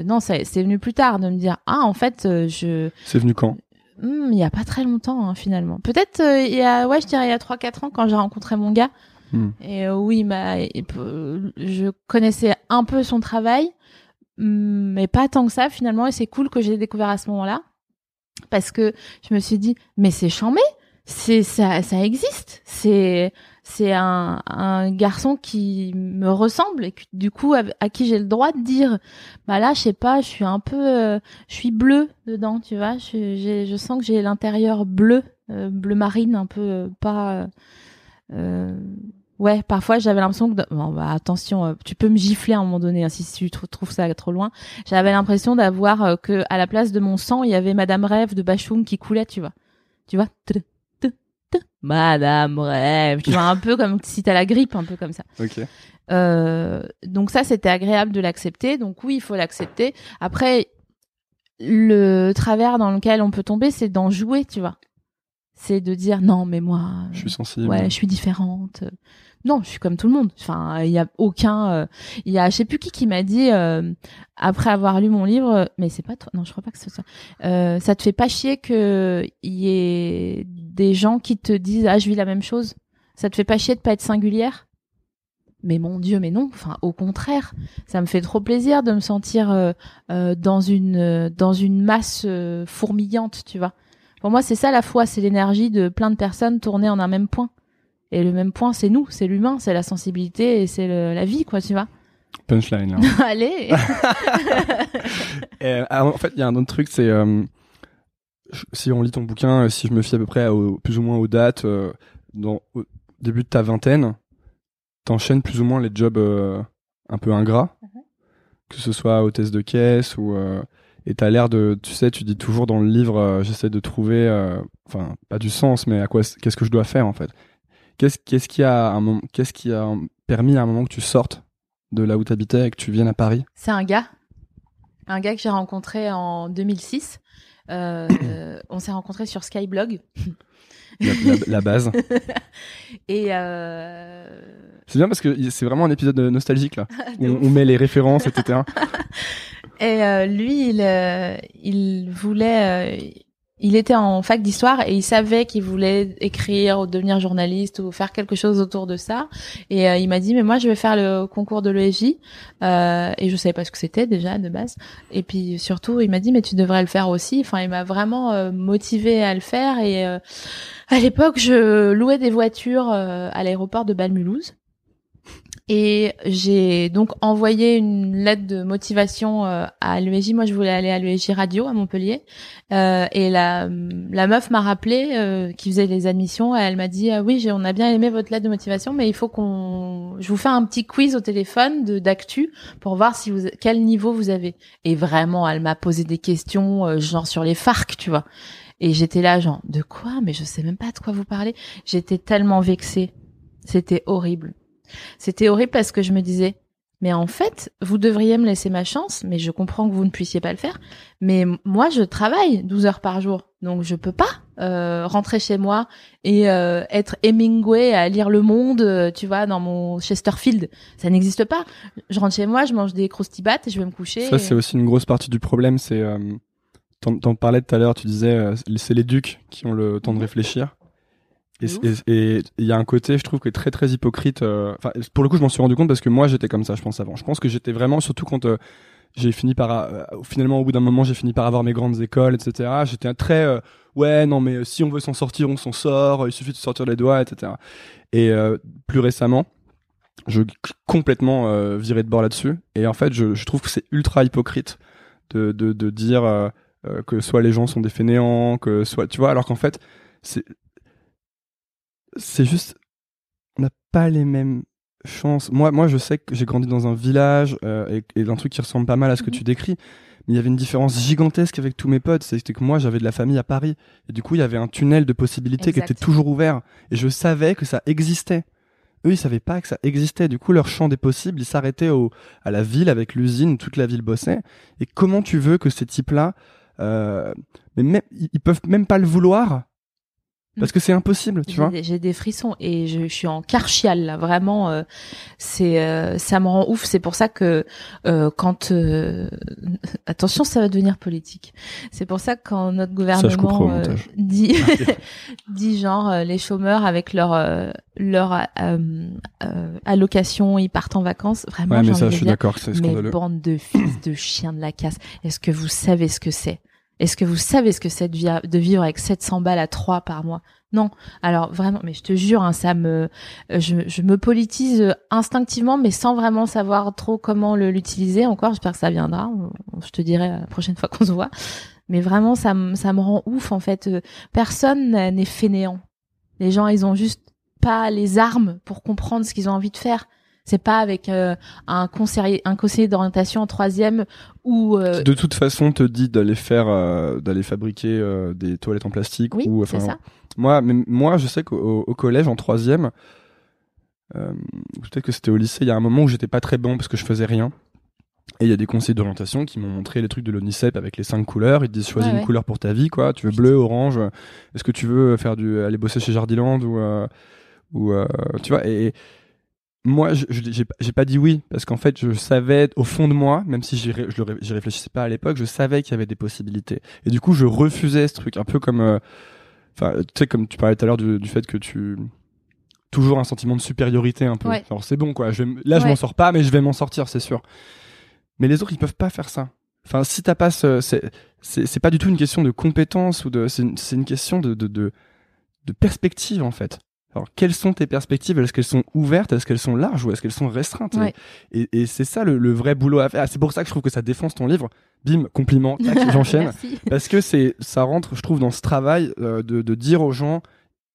Non, c'est venu plus tard de me dire, ah, en fait, je, C'est venu quand? Hmm, il y a pas très longtemps hein, finalement. Peut-être il y a, ouais, je dirais il y a 3-4 ans quand j'ai rencontré mon gars. Hmm. Et euh, oui, bah, je connaissais un peu son travail, mais pas tant que ça finalement. Et c'est cool que j'ai découvert à ce moment-là, parce que je me suis dit, mais c'est chambé, c'est ça, ça existe. C'est c'est un, un garçon qui me ressemble et du coup à, qui j'ai le droit de dire, bah là, je sais pas, je suis un peu, euh, je suis bleu dedans, tu vois. Je, je sens que j'ai l'intérieur bleu, euh, bleu marine, un peu euh, pas. Ouais, parfois j'avais l'impression que. Bon, bah, attention, euh, tu peux me gifler à un moment donné hein, si tu trou- trouves ça trop loin. J'avais l'impression d'avoir euh, que à la place de mon sang, il y avait Madame Rêve de Bachoum qui coulait, tu vois. Tu vois? Madame Rêve, tu vois un peu comme si t'as la grippe, un peu comme ça. Ok. Euh, donc ça, c'était agréable de l'accepter. Donc oui, il faut l'accepter. Après, le travers dans lequel on peut tomber, c'est d'en jouer, tu vois. C'est de dire non, mais moi, Je suis sensible. ouais, je suis différente. Non, je suis comme tout le monde. Enfin, il y a aucun. euh, Il y a, je sais plus qui qui m'a dit euh, après avoir lu mon livre, mais c'est pas toi. Non, je crois pas que ce soit. Euh, ça te fait pas chier que y ait des gens qui te disent ah je vis la même chose? Ça te fait pas chier de pas être singulière? Mais mon Dieu, mais non. Enfin, au contraire, ça me fait trop plaisir de me sentir euh, euh, dans une euh, dans une masse euh, fourmillante, tu vois. Pour moi, c'est ça la foi, c'est l'énergie de plein de personnes tournées en un même point. Et le même point, c'est nous, c'est l'humain, c'est la sensibilité et c'est la vie, quoi, tu vois. Punchline. Là. Allez. Et, ah, en fait, il y a un autre truc, c'est euh, si on lit ton bouquin, euh, si je me fie à peu près au, plus ou moins aux dates, euh, dans, au début de ta vingtaine, t'enchaînes plus ou moins les jobs euh, un peu ingrats, que ce soit hôtesse de caisse ou euh, et t'as l'air de, tu sais, tu dis toujours dans le livre, euh, j'essaie de trouver, euh, enfin pas du sens, mais à quoi, qu'est-ce que je dois faire en fait. Qu'est-ce qui a un moment, qu'est-ce qui a permis à un moment que tu sortes de là où t'habitais et que tu viennes à Paris? C'est un gars, un gars que j'ai rencontré en 2006. Euh, euh, on s'est rencontrés sur Skyblog la, la- la base. et euh, C'est bien parce que c'est vraiment un épisode nostalgique là. où on, met les références, etc. Et euh, lui, il, il voulait, il était en fac d'histoire et il savait qu'il voulait écrire ou devenir journaliste ou faire quelque chose autour de ça. Et euh, il m'a dit, mais moi, je vais faire le concours de l'ESJ. Euh, et je savais pas ce que c'était déjà de base. Et puis surtout, il m'a dit, mais tu devrais le faire aussi. Enfin, il m'a vraiment euh, motivé à le faire. Et euh, à l'époque, je louais des voitures à l'aéroport de Balmulhouse. Et j'ai donc envoyé une lettre de motivation euh, à l'UEJ. Moi, je voulais aller à l'UEJ Radio à Montpellier. Euh, et la, la meuf m'a rappelé, euh, qui faisait les admissions. Elle m'a dit ah oui, on a bien aimé votre lettre de motivation, mais il faut qu'on, je vous fais un petit quiz au téléphone de d'actu pour voir si vous quel niveau vous avez. Et vraiment, elle m'a posé des questions euh, genre sur les FARC, tu vois. Et j'étais là genre de quoi? Mais je sais même pas de quoi vous parlez. J'étais tellement vexée. C'était horrible. C'était horrible parce que je me disais, mais en fait, vous devriez me laisser ma chance, mais je comprends que vous ne puissiez pas le faire. Mais moi, je travaille 12 heures par jour, donc je peux pas euh, rentrer chez moi et euh, être Hemingway à lire Le Monde, euh, tu vois, dans mon Chesterfield. Ça n'existe pas. Je rentre chez moi, je mange des croustibates et je vais me coucher. Ça, c'est aussi une grosse partie du problème. C'est, euh, t'en, t'en parlais tout à l'heure, tu disais, c'est les ducs qui ont le temps de réfléchir. Et il y a un côté, je trouve, qui est très très hypocrite. euh, Enfin, pour le coup, je m'en suis rendu compte parce que moi, j'étais comme ça, je pense avant. Je pense que j'étais vraiment, surtout quand euh, j'ai fini par, euh, finalement, au bout d'un moment, j'ai fini par avoir mes grandes écoles, etc. J'étais un très, ouais, non, mais si on veut s'en sortir, on s'en sort. Il suffit de sortir les doigts, etc. Et plus récemment, je complètement viré de bord là-dessus. Et en fait, je, je trouve que c'est ultra hypocrite de, de, de dire que soit les gens sont des fainéants, que soit, tu vois, alors qu'en fait, c'est c'est juste, on n'a pas les mêmes chances. Moi, moi, je sais que j'ai grandi dans un village euh, et, et un truc qui ressemble pas mal à ce que Mhm. tu décris. Mais il y avait une différence gigantesque avec tous mes potes. C'était que moi, j'avais de la famille à Paris. Et du coup, il y avait un tunnel de possibilités qui était toujours ouvert. Et je savais que ça existait. Eux, ils savaient pas que ça existait. Du coup, leur champ des possibles, ils s'arrêtaient au, à la ville avec l'usine, toute la ville bossait. Et comment tu veux que ces types-là, euh, mais même, ils peuvent même pas le vouloir? Parce que c'est impossible, tu vois. J'ai des frissons et je, je suis en carchial là, vraiment. euh, c'est, euh, ça me rend ouf. C'est pour ça que euh, quand, euh, attention, ça va devenir politique. C'est pour ça que quand notre gouvernement euh, dit, dit genre euh, les chômeurs avec leur euh, leur euh, euh, allocation, ils partent en vacances. Vraiment, Ouais, mais ça, je suis d'accord c'est mais bande de fils de chiens de la casse. Est-ce que vous savez ce que c'est? Est-ce que vous savez ce que c'est de, vi- de vivre avec 700 balles à 3 par mois? Non. Alors vraiment, mais je te jure, hein, ça me, je, me politise euh, instinctivement, mais sans vraiment savoir trop comment l'utiliser. Encore, j'espère que ça viendra. Je te dirai la prochaine fois qu'on se voit. Mais vraiment, ça, me- ça me rend ouf en fait. Euh, Personne n'est fainéant. Les gens, ils ont juste pas les armes pour comprendre ce qu'ils ont envie de faire. C'est pas avec euh, un conseiller, un conseiller d'orientation en troisième ou euh, de toute façon te dit d'aller faire, euh, d'aller fabriquer des toilettes en plastique oui, ou enfin. ça. Moi, mais moi, je sais qu'au au collège, en troisième, peut-être que c'était au lycée, il y a un moment où j'étais pas très bon parce que je faisais rien. Et il y a des conseillers d'orientation qui m'ont montré les trucs de l'ONICEP avec les cinq couleurs. Ils te disent choisis Ouais, une ouais. couleur pour ta vie, quoi. Tu veux bleu, orange. Est-ce que tu veux faire du, aller bosser chez Jardiland ou, euh, ou euh, tu vois. Et moi, je- je- j'ai pas- dit oui parce qu'en fait, je savais au fond de moi, même si j'y je j'y réfléchissais pas à l'époque, je savais qu'il y avait des possibilités. Et du coup, je refusais ce truc, un peu comme, euh, enfin, tu sais, comme tu parlais tout à l'heure du, du fait que tu toujours un sentiment de supériorité un peu. Ouais. C'est bon quoi. Je vais là, je Ouais. m'en sors pas, mais je vais m'en sortir, c'est sûr. Mais les autres, ils peuvent pas faire ça. Enfin, si t'as pas ce, c'est, pas du tout une question de compétence ou de, c'est une, une question de, de, de, de perspective en fait. Alors, quelles sont tes perspectives? Est-ce qu'elles sont ouvertes? Est-ce qu'elles sont larges ou est-ce qu'elles sont restreintes? Ouais. Et, et c'est ça le, le vrai boulot à faire. Ah, C'est pour ça que je trouve que ça défonce ton livre. Bim, compliment, tac, j'enchaîne. Parce que c'est, ça rentre, je trouve, dans ce travail euh, de, de dire aux gens,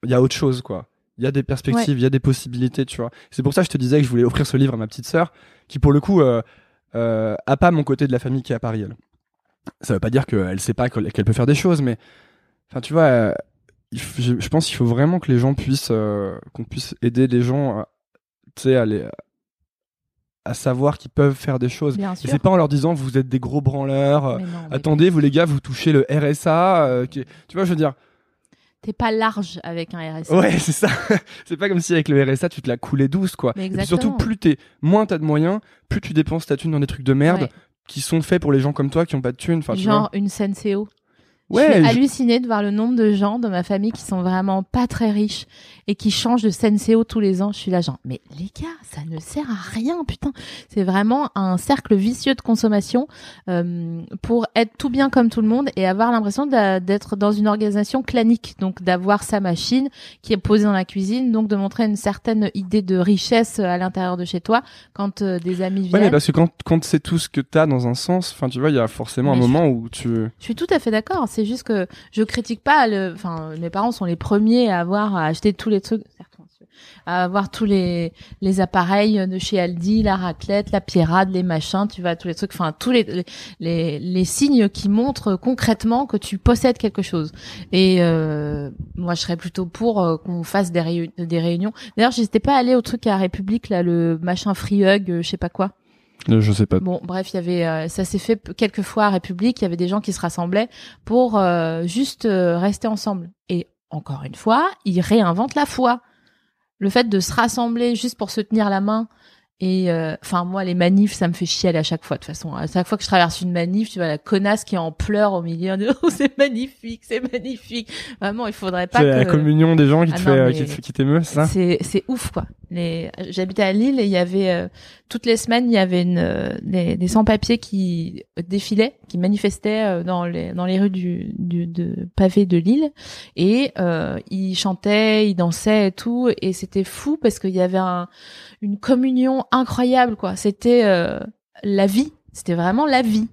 il y a autre chose, quoi. Il y a des perspectives, il y a des possibilités, tu vois. C'est pour ça que je te disais que je voulais offrir ce livre à ma petite sœur, qui pour le coup euh, euh, a pas mon côté de la famille qui est à Paris. Elle. Ça veut pas dire qu'elle sait pas qu'elle peut faire des choses, mais enfin, tu vois, euh, je, je pense qu'il faut vraiment que les gens puissent, euh, qu'on puisse aider les gens, à, tu sais, à les à savoir qu'ils peuvent faire des choses. Et c'est pas en leur disant vous êtes des gros branleurs. euh, Mais non, mais Attendez, vous les gars, vous touchez le RSA. euh, qui est- Tu vois, je veux dire. T'es pas large avec un RSA. Ouais, c'est ça. c'est pas comme si avec le RSA, tu te la coulais douce, quoi. Mais Et puis surtout, plus t'es, moins t'as de moyens, plus tu dépenses ta thune dans des trucs de merde Ouais. qui sont faits pour les gens comme toi qui ont pas de thune. Enfin, tu Genre une Senseo. Je suis je- hallucinée de voir le nombre de gens dans ma famille qui sont vraiment pas très riches et qui changent de Senseo tous les ans. Je suis là genre, mais les gars, ça ne sert à rien, putain. C'est vraiment un cercle vicieux de consommation euh, pour être tout bien comme tout le monde et avoir l'impression d'être dans une organisation clanique. Donc d'avoir sa machine qui est posée dans la cuisine, donc de montrer une certaine idée de richesse à l'intérieur de chez toi quand euh, des amis Ouais, viennent. mais parce que quand, quand c'est tout ce que t'as dans un sens, enfin, tu vois, il y a forcément un Mais moment où tu. Je suis tout à fait d'accord. C'est juste que je critique pas le. Enfin, mes parents sont les premiers à avoir à acheter tous les trucs. Certes, monsieur. À avoir tous les les appareils de chez Aldi, la raclette, la pierrade, les machins. Tu vas tous les trucs. Enfin, tous les les les, les signes qui montrent concrètement que tu possèdes quelque chose. Et euh, moi, je serais plutôt pour euh, qu'on fasse des, des réunions. D'ailleurs, j'étais pas allée au truc à République là, le machin free hug, euh, je sais pas quoi. Euh, Je sais pas. Bon, bref, il y avait, euh, ça s'est fait quelques fois à République. Il y avait des gens qui se rassemblaient pour euh, juste euh, rester ensemble. Et encore une fois, ils réinventent la foi. Le fait de se rassembler juste pour se tenir la main. Et euh, enfin, moi, les manifs, ça me fait chialer à chaque fois. De toute façon, à chaque fois que je traverse une manif, tu vois la connasse qui est en pleurs au milieu de oh, c'est magnifique, c'est magnifique. Vraiment, il faudrait pas que la communion des gens qui te Ah fait, non, euh, qui te fait- qui t'émeut, c'est ça? c'est c'est ouf quoi. J'habitais à Lille et il y avait euh, toutes les semaines il y avait euh, des, sans-papiers qui défilaient, qui manifestaient euh, dans les rues du, de pavé de Lille et ils chantaient, ils dansaient et tout et c'était fou parce qu'il y avait un, une communion incroyable quoi. C'était la vie, c'était vraiment la vie.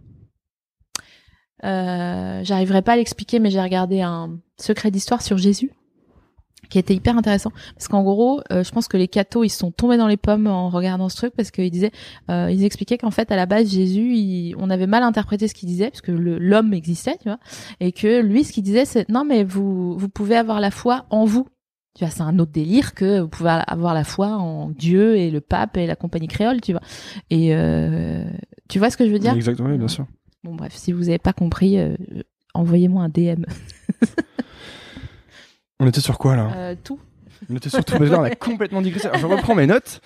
J'arriverai pas à l'expliquer, mais j'ai regardé un secret d'histoire sur Jésus qui était hyper intéressant. Parce qu'en gros euh, je pense que les cathos ils se sont tombés dans les pommes en regardant ce truc parce qu'ils disaient euh, ils expliquaient qu'en fait à la base Jésus il- on avait mal interprété ce qu'il disait parce que l'homme existait tu vois et que lui ce qu'il disait c'est non mais vous vous pouvez avoir la foi en vous. Tu vois c'est un autre délire que vous pouvez avoir la foi en Dieu et le pape et la compagnie créole tu vois. Et euh, tu vois ce que je veux dire? Exactement, bien sûr. bon bref si vous avez pas compris euh, envoyez-moi un DM On était sur quoi là? Euh, tout On était sur tout, mais là on a complètement digressé. Alors, je reprends mes notes.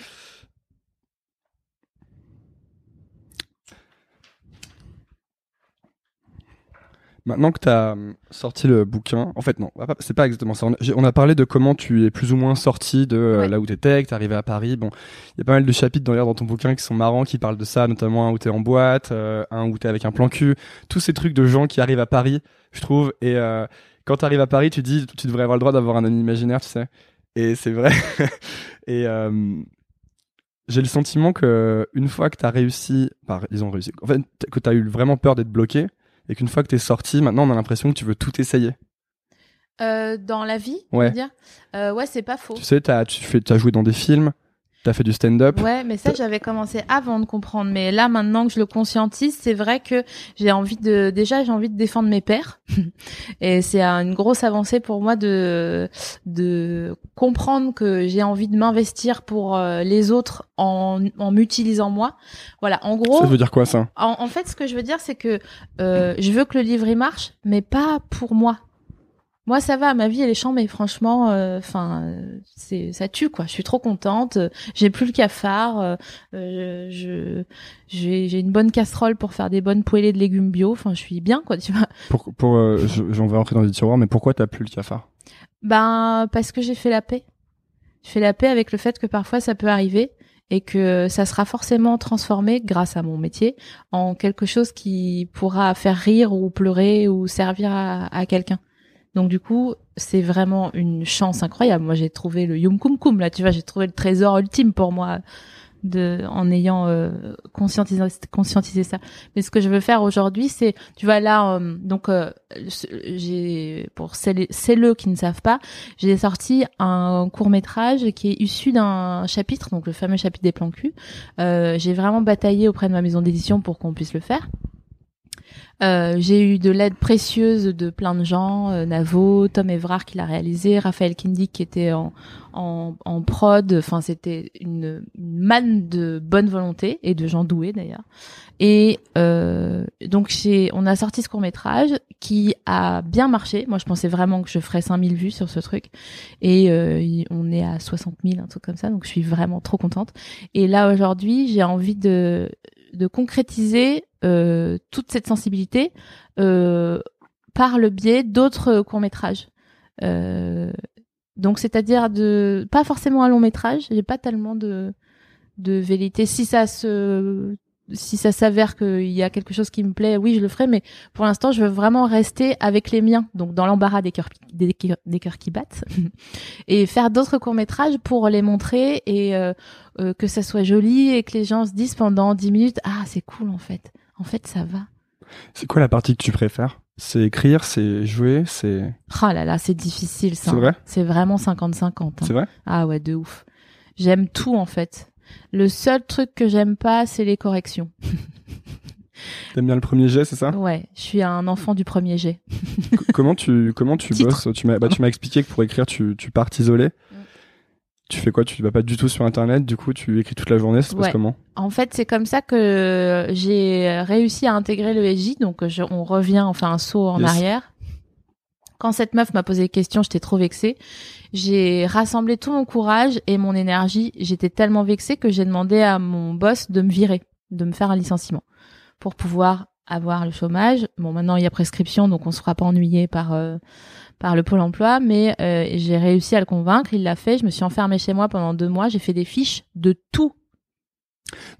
Maintenant que tu as sorti le bouquin, en fait non, c'est pas exactement ça. On a, parlé de comment tu es plus ou moins sorti de euh, Ouais. là où t'étais, que t'es arrivé à Paris. Bon, il y a pas mal de chapitres dans l'air dans ton bouquin qui sont marrants, qui parlent de ça, notamment un où t'es en boîte, euh, un où t'es avec un plan cul, tous ces trucs de gens qui arrivent à Paris, je trouve. Et euh, quand t'arrives à Paris, tu dis, tu devrais avoir le droit d'avoir un ami imaginaire, tu sais. Et c'est vrai. et euh, j'ai le sentiment que une fois que t'as réussi, par ils ont réussi, en fait, que t'as eu vraiment peur d'être bloqué, et qu'une fois que t'es sorti, maintenant on a l'impression que tu veux tout essayer. Euh, dans la vie, Ouais. tu veux dire? Euh, Ouais, c'est pas faux. Tu sais, t'as, tu fais, t'as joué dans des films, t'as fait du stand-up. Ouais, mais ça j'avais commencé avant de comprendre. Mais là, maintenant que je le conscientise, c'est vrai que j'ai envie de déjà j'ai envie de défendre mes pères, et c'est un- une grosse avancée pour moi de de comprendre que j'ai envie de m'investir pour euh, les autres en en m'utilisant moi. Voilà, en gros. Ça veut dire quoi ça? En, en fait, ce que je veux dire, c'est que euh, je veux que le livre il marche, mais pas pour moi. Moi, ça va, ma vie elle est chambre, mais franchement, enfin, c'est ça tue quoi. Je suis trop contente. euh, J'ai plus le cafard. euh, euh, je j'ai une bonne casserole pour faire des bonnes poêlées de légumes bio. Enfin, je suis bien quoi, tu vois. pour, pour, euh, je- J'en vais rentrer dans les tiroirs, mais pourquoi t'as plus le cafard? Ben parce que j'ai fait la paix. Je fais la paix avec le fait que parfois ça peut arriver et que ça sera forcément transformé grâce à mon métier en quelque chose qui pourra faire rire ou pleurer ou servir à, à quelqu'un. Donc du coup, c'est vraiment une chance incroyable. Moi, j'ai trouvé le yum kum kum là, tu vois, j'ai trouvé le trésor ultime pour moi de en ayant euh, conscientisé, conscientisé ça. Mais ce que je veux faire aujourd'hui, c'est, tu vois là, euh, donc euh, j'ai pour celles, celles qui ne savent pas, j'ai sorti un court métrage qui est issu d'un chapitre, donc le fameux chapitre des plans cul. Euh, j'ai vraiment bataillé auprès de ma maison d'édition pour qu'on puisse le faire. Euh, j'ai eu de l'aide précieuse de plein de gens, euh, Navo, Tom Evrard qui l'a réalisé, Raphaël Kindy qui était en, en, en prod, enfin c'était une, manne de bonne volonté et de gens doués d'ailleurs. Et euh, donc on a sorti ce court métrage qui a bien marché. Moi je pensais vraiment que je ferais 5000 vues sur ce truc et euh, on est à 60 000, un truc comme ça, donc je suis vraiment trop contente. Et là aujourd'hui j'ai envie de, de concrétiser euh, toute cette sensibilité euh, par le biais d'autres courts métrages. Euh, donc c'est-à-dire de pas forcément un long métrage, j'ai pas tellement de de velléité. Si ça se si ça s'avère qu'il y a quelque chose qui me plaît, oui, je le ferai, mais pour l'instant, je veux vraiment rester avec les miens, donc dans l'embarras des cœurs, des, cœurs- des cœurs qui battent, et faire d'autres courts-métrages pour les montrer et euh, euh, que ça soit joli et que les gens se disent pendant 10 minutes, ah, c'est cool en fait. En fait, ça va. C'est quoi la partie que tu préfères? C'est écrire, c'est jouer, c'est. Oh là là, c'est difficile ça. C'est vrai? C'est vraiment 50-50. hein. C'est vrai? Ah ouais, de ouf. J'aime tout en fait. Le seul truc que j'aime pas, c'est les corrections. T'aimes bien le premier jet, c'est ça? Ouais, je suis un enfant du premier jet. Comment tu comment tu Titre. bosses? Tu m'as bah, tu m'as expliqué que pour écrire tu tu pars t'isoler. Mm. tu fais quoi? Tu vas pas du tout sur internet, du coup tu écris toute la journée, ça se passe Ouais. comment? En fait, c'est comme ça que j'ai réussi à intégrer le SJ. Donc, je- on revient, on fait un saut en Yes. arrière. Quand cette meuf m'a posé des questions, j'étais trop vexée. J'ai rassemblé tout mon courage et mon énergie. J'étais tellement vexée que j'ai demandé à mon boss de me virer, de me faire un licenciement pour pouvoir avoir le chômage. Bon, maintenant il y a prescription, donc on se fera pas ennuyer par euh, par le pôle emploi, mais euh, j'ai réussi à le convaincre. Il l'a fait. Je me suis enfermée chez moi pendant deux mois. J'ai fait des fiches de tout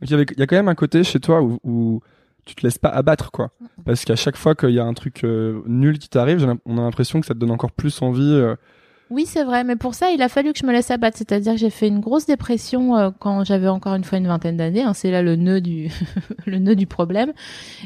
Donc il y, a quand même un côté chez toi où, où tu te laisses pas abattre, quoi. Parce qu'à chaque fois qu'il y a un truc euh, nul qui t'arrive, on a l'impression que ça te donne encore plus envie. Euh, Oui, c'est vrai, mais pour ça, il a fallu que je me laisse abattre. C'est-à-dire que j'ai fait une grosse dépression euh, quand j'avais encore une fois une vingtaine d'années. hein. C'est là le nœud du le nœud du problème.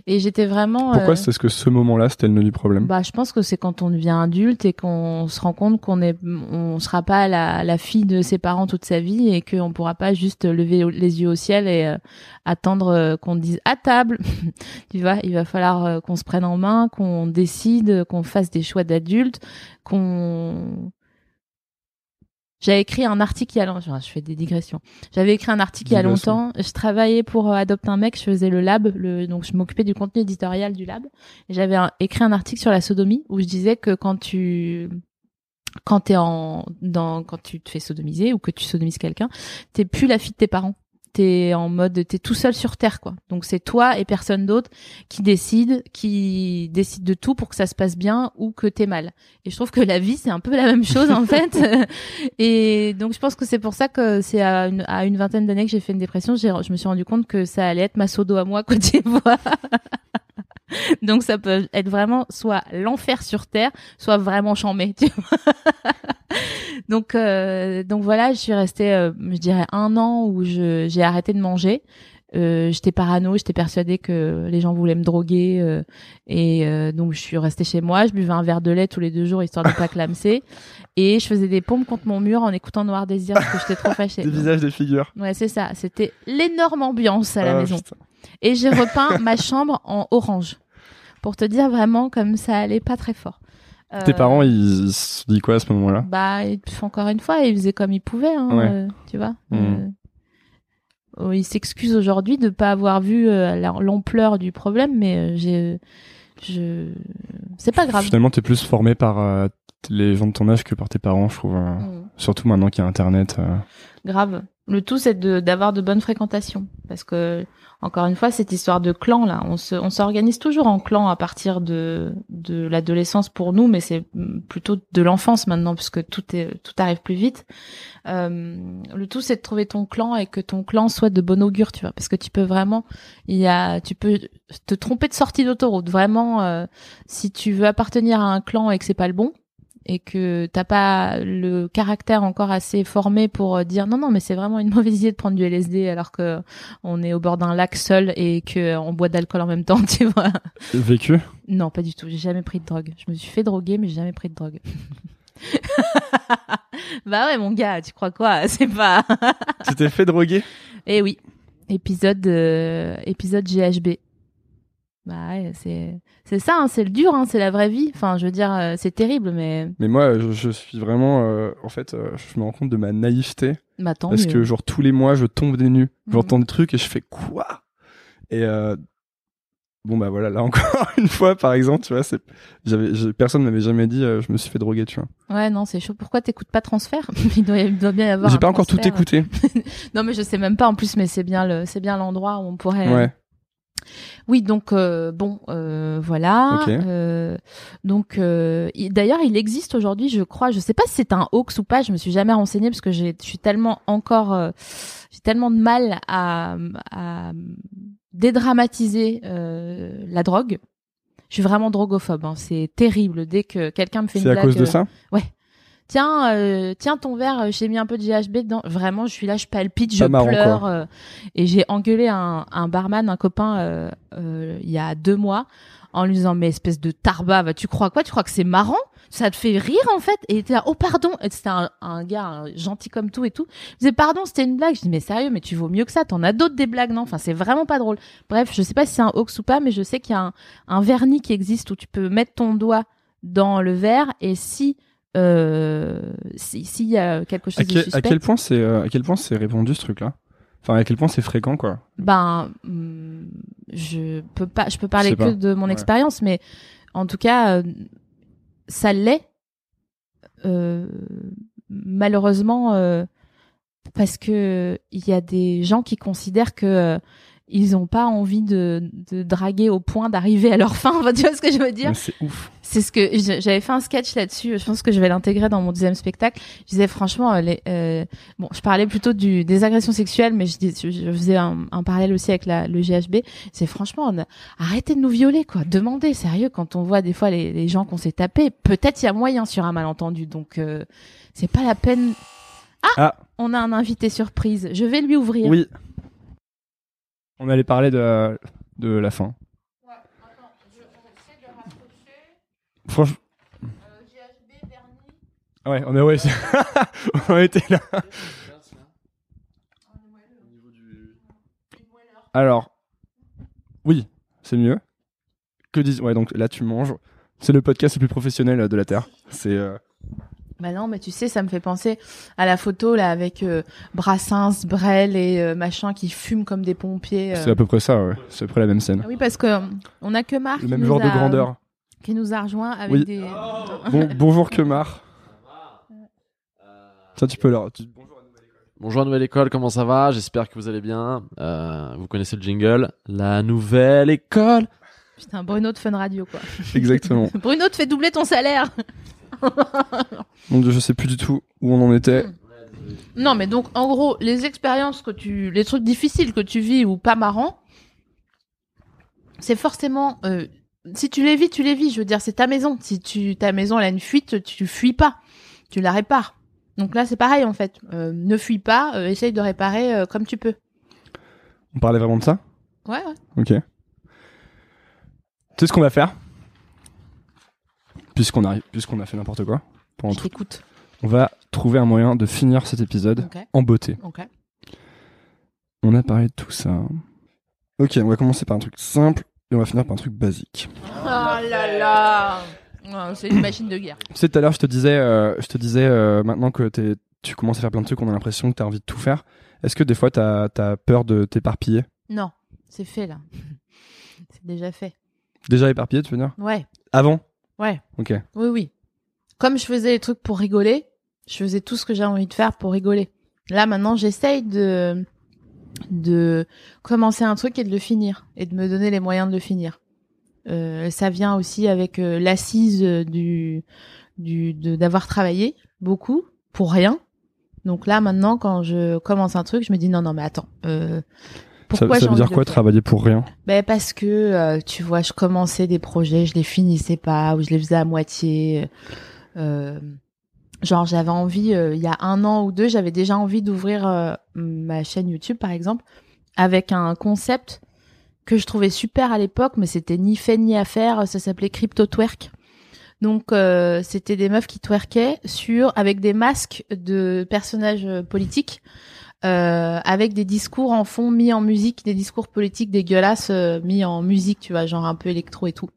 Et j'étais vraiment. Pourquoi euh, c'est ce que ce moment-là, c'était le nœud du problème? Bah, je pense que c'est quand on devient adulte et qu'on se rend compte qu'on est, on sera pas la, la fille de ses parents toute sa vie et qu'on pourra pas juste lever les yeux au ciel et euh, attendre euh, qu'on dise à table. tu vois, il va falloir euh, qu'on se prenne en main, qu'on décide, qu'on fasse des choix d'adulte, qu'on j'avais écrit un article il y a longtemps, je fais des digressions. J'avais écrit un article il y a longtemps. Je travaillais pour euh, Adopte un mec, je faisais le lab, le, donc je m'occupais du contenu éditorial du lab. Et J'avais un- écrit un article sur la sodomie où je disais que quand tu quand t'es en dans quand tu te fais sodomiser ou que tu sodomises quelqu'un, t'es plus la fille de tes parents. T'es en mode t'es tout seul sur terre quoi. Donc c'est toi et personne d'autre qui décide, qui décide de tout pour que ça se passe bien ou que t'es mal. Et je trouve que la vie c'est un peu la même chose en fait. Et donc je pense que c'est pour ça que c'est à une, à une vingtaine d'années que j'ai fait une dépression. Je me suis rendu compte que ça allait être ma sodo à moi quoi tu vois. Donc ça peut être vraiment soit l'enfer sur terre, soit vraiment chambé. Tu vois donc euh, donc voilà, je suis restée, euh, je dirais un an où j'ai arrêté de manger. Euh, j'étais parano, j'étais persuadée que les gens voulaient me droguer et donc je suis restée chez moi. Je buvais un verre de lait tous les deux jours histoire de pas clamser et je faisais des pompes contre mon mur en écoutant Noir Désir parce que j'étais trop fâchée. Des visages, des figures. Ouais, c'est ça. C'était l'énorme ambiance à la Ah, maison. putain. Et j'ai repeint ma chambre en orange. Pour te dire vraiment comme ça allait pas très fort. Tes Euh, parents, ils, ils se disent quoi à ce moment-là? Bah, ils- encore une fois, ils faisaient comme ils pouvaient, hein, Ouais. euh, tu vois. Mhm. Euh, oh, ils s'excusent aujourd'hui de pas avoir vu la- l'ampleur du problème, mais j'ai, je, c'est pas grave. Finalement, t'es plus formé par les gens de ton âge que par tes parents, je trouve. euh, Mhm. Surtout maintenant qu'il y a Internet. Grave. Le tout, c'est d'avoir de bonnes fréquentations, parce que encore une fois, cette histoire de clan là, on se, on s'organise toujours en clan à partir de de l'adolescence pour nous, mais c'est plutôt de l'enfance maintenant, puisque tout est tout arrive plus vite. Euh, le tout, c'est de trouver ton clan et que ton clan soit de bon augure, tu vois, parce que tu peux vraiment, il y a, tu peux te tromper de sortie d'autoroute, vraiment. euh, si tu veux appartenir à un clan et que c'est pas le bon, et que t'as pas le caractère encore assez formé pour euh, dire non non mais c'est vraiment une mauvaise idée de prendre du LSD alors que on est au bord d'un lac seul et que euh, on boit d'alcool en même temps tu vois. Vécu? Non pas du tout. J'ai jamais pris de drogue. Je me suis fait droguer mais j'ai jamais pris de drogue. Bah ouais mon gars tu crois quoi? C'est pas Tu t'es fait droguer? Eh oui. Épisode euh, épisode GHB bah ouais c'est c'est ça hein, c'est le dur hein, c'est la vraie vie enfin je veux dire euh, c'est terrible mais Mais moi, je, je suis vraiment. euh, en fait, euh, je me rends compte de ma naïveté. bah tant parce mieux. que, genre, tous les mois, je tombe des nues. Mhm. J'entends des trucs et je fais quoi? Et. euh, Bon bah voilà là encore une fois par exemple tu vois c'est j'avais personne m'avait jamais dit je me suis fait droguer tu vois Ouais, non, c'est chaud. Pourquoi t'écoutes pas transfert il, doit, il doit bien y avoir. j'ai pas encore tout écouté Non, mais je sais même pas en plus, mais c'est bien le, c'est bien l'endroit où on pourrait. ouais Oui, donc euh, bon, euh, voilà. Euh, donc, euh, il- d'ailleurs, il existe aujourd'hui, je crois. Je sais pas si c'est un hoax ou pas. Je me suis jamais renseignée parce que j'ai, je suis tellement encore, j'ai tellement de mal à, à dédramatiser euh, la drogue. Je suis vraiment drogophobe. hein. C'est terrible. Dès que quelqu'un me fait une c'est à blague, cause de ça? Tiens, euh, tiens ton verre, euh, j'ai mis un peu de GHB dedans. Vraiment, je suis là, je palpite, je Pas pleure. euh, et j'ai engueulé un, un barman, un copain, euh, euh, il y a deux mois, en lui disant mais espèce de tarba, va, tu crois quoi? Tu crois que c'est marrant? Ça te fait rire en fait? Et il était là oh pardon. Et c'était un, un gars un gentil comme tout et tout. Il disait pardon c'était une blague. Je dis mais sérieux mais tu vaux mieux que ça. T'en as d'autres des blagues non? Enfin c'est vraiment pas drôle. Bref je sais pas si c'est un hoax ou pas mais je sais qu'il y a un, un vernis qui existe où tu peux mettre ton doigt dans le verre et si euh, si- s'il y a quelque chose À, de quel- à suspect, quel point c'est euh, à quel point c'est répandu ce truc là Enfin, à quel point c'est fréquent quoi? Ben, hum, je peux pas, je peux parler que de mon Ouais. expérience, mais en tout cas, euh, ça l'est. Euh, malheureusement, euh, parce que il y a des gens qui considèrent que ils ont pas envie de, de draguer au point d'arriver à leur fin. Enfin, tu vois ce que je veux dire? C'est ouf. C'est ce que j'avais fait un sketch là-dessus. Je pense que je vais l'intégrer dans mon deuxième spectacle. Je disais franchement, euh, les, euh, bon, je parlais plutôt du des agressions sexuelles, mais je, dis- je, je faisais un, un parallèle aussi avec la, le GHB. C'est franchement, a- arrêtez de nous violer, quoi. Demandez, sérieux, quand on voit des fois les, les gens qu'on s'est tapés, peut-être il y a moyen sur un malentendu. Donc, euh, c'est pas la peine. Ah, Ah. on a un invité surprise. Je vais lui ouvrir. Oui. On allait parler de de la fin. Franchement. Ah Ouais, on est ouais, on était là. Alors, oui, c'est mieux. Que dis Ouais, donc là tu manges. C'est le podcast le plus professionnel euh, de la terre. C'est euh, Bah non, mais tu sais, ça me fait penser à la photo là avec euh, Brassens, Brel et euh, machin qui fument comme des pompiers. euh. c'est à peu près ça. Ouais. C'est à peu près la même scène. Ah oui, parce que euh, on a que Marc Le qui même nous genre de a- grandeur. qui nous a rejoint avec Oui. des. Bon, bonjour Kemar. Ça tu peux leur. tu- Bonjour à Nouvelle École, comment ça va? J'espère que vous allez bien. Euh, vous connaissez le jingle La Nouvelle École Putain, Bruno de Fun Radio quoi. Exactement. Bruno te fait doubler ton salaire. Mon dieu, je sais plus du tout où on en était. non, mais donc en gros, les expériences que tu, les trucs difficiles que tu vis ou pas marrants, c'est forcément. euh, si tu les vis, tu les vis. Je veux dire, c'est ta maison. Si tu ta maison elle a une fuite, tu fuis pas, tu la répares. Donc là, c'est pareil en fait. Euh, ne fuis pas, euh, essaye de réparer comme tu peux. On parlait vraiment de ça? Ouais, ouais. Ok. Tu sais ce qu'on va faire? Puisqu'on arrive, puisqu'on a fait n'importe quoi pendant Je tout, t'écoute. on va trouver un moyen de finir cet épisode Ok. en beauté. Ok. On a parlé de tout ça. Ok, on va commencer par un truc simple et on va finir par un truc basique. Oh là là. Ouais, C'est une machine de guerre. Tu sais, tout à l'heure, je te disais, euh, je te disais euh, maintenant que t'es- tu commences à faire plein de trucs, on a l'impression que tu as envie de tout faire. Est-ce que des fois, tu as, peur de t'éparpiller? Non, c'est fait là. c'est déjà fait. Déjà éparpillé, tu veux dire? Ouais, Avant? Ouais. Ok. Oui, oui. Comme je faisais les trucs pour rigoler, je faisais tout ce que j'ai envie de faire pour rigoler. Là, maintenant, j'essaye de, de commencer un truc et de le finir. Et de me donner les moyens de le finir. Euh, ça vient aussi avec euh, l'assise du, du, de, d'avoir travaillé beaucoup pour rien. Donc là, maintenant, quand je commence un truc, je me dis non, non, mais attends. Euh, pourquoi ça veut dire quoi travailler pour rien? Ben parce que euh, tu vois, je commençais des projets, je les finissais pas ou je les faisais à moitié. Euh, genre j'avais envie, euh, il y a un an ou deux, j'avais déjà envie d'ouvrir ma chaîne YouTube par exemple avec un concept que je trouvais super à l'époque, mais c'était ni fait ni à faire. Ça s'appelait Crypto Twerk. Donc euh, c'était des meufs qui twerkaient sur avec des masques de personnages politiques euh, avec des discours en fond mis en musique, des discours politiques dégueulasses euh, mis en musique, tu vois, genre un peu électro et tout.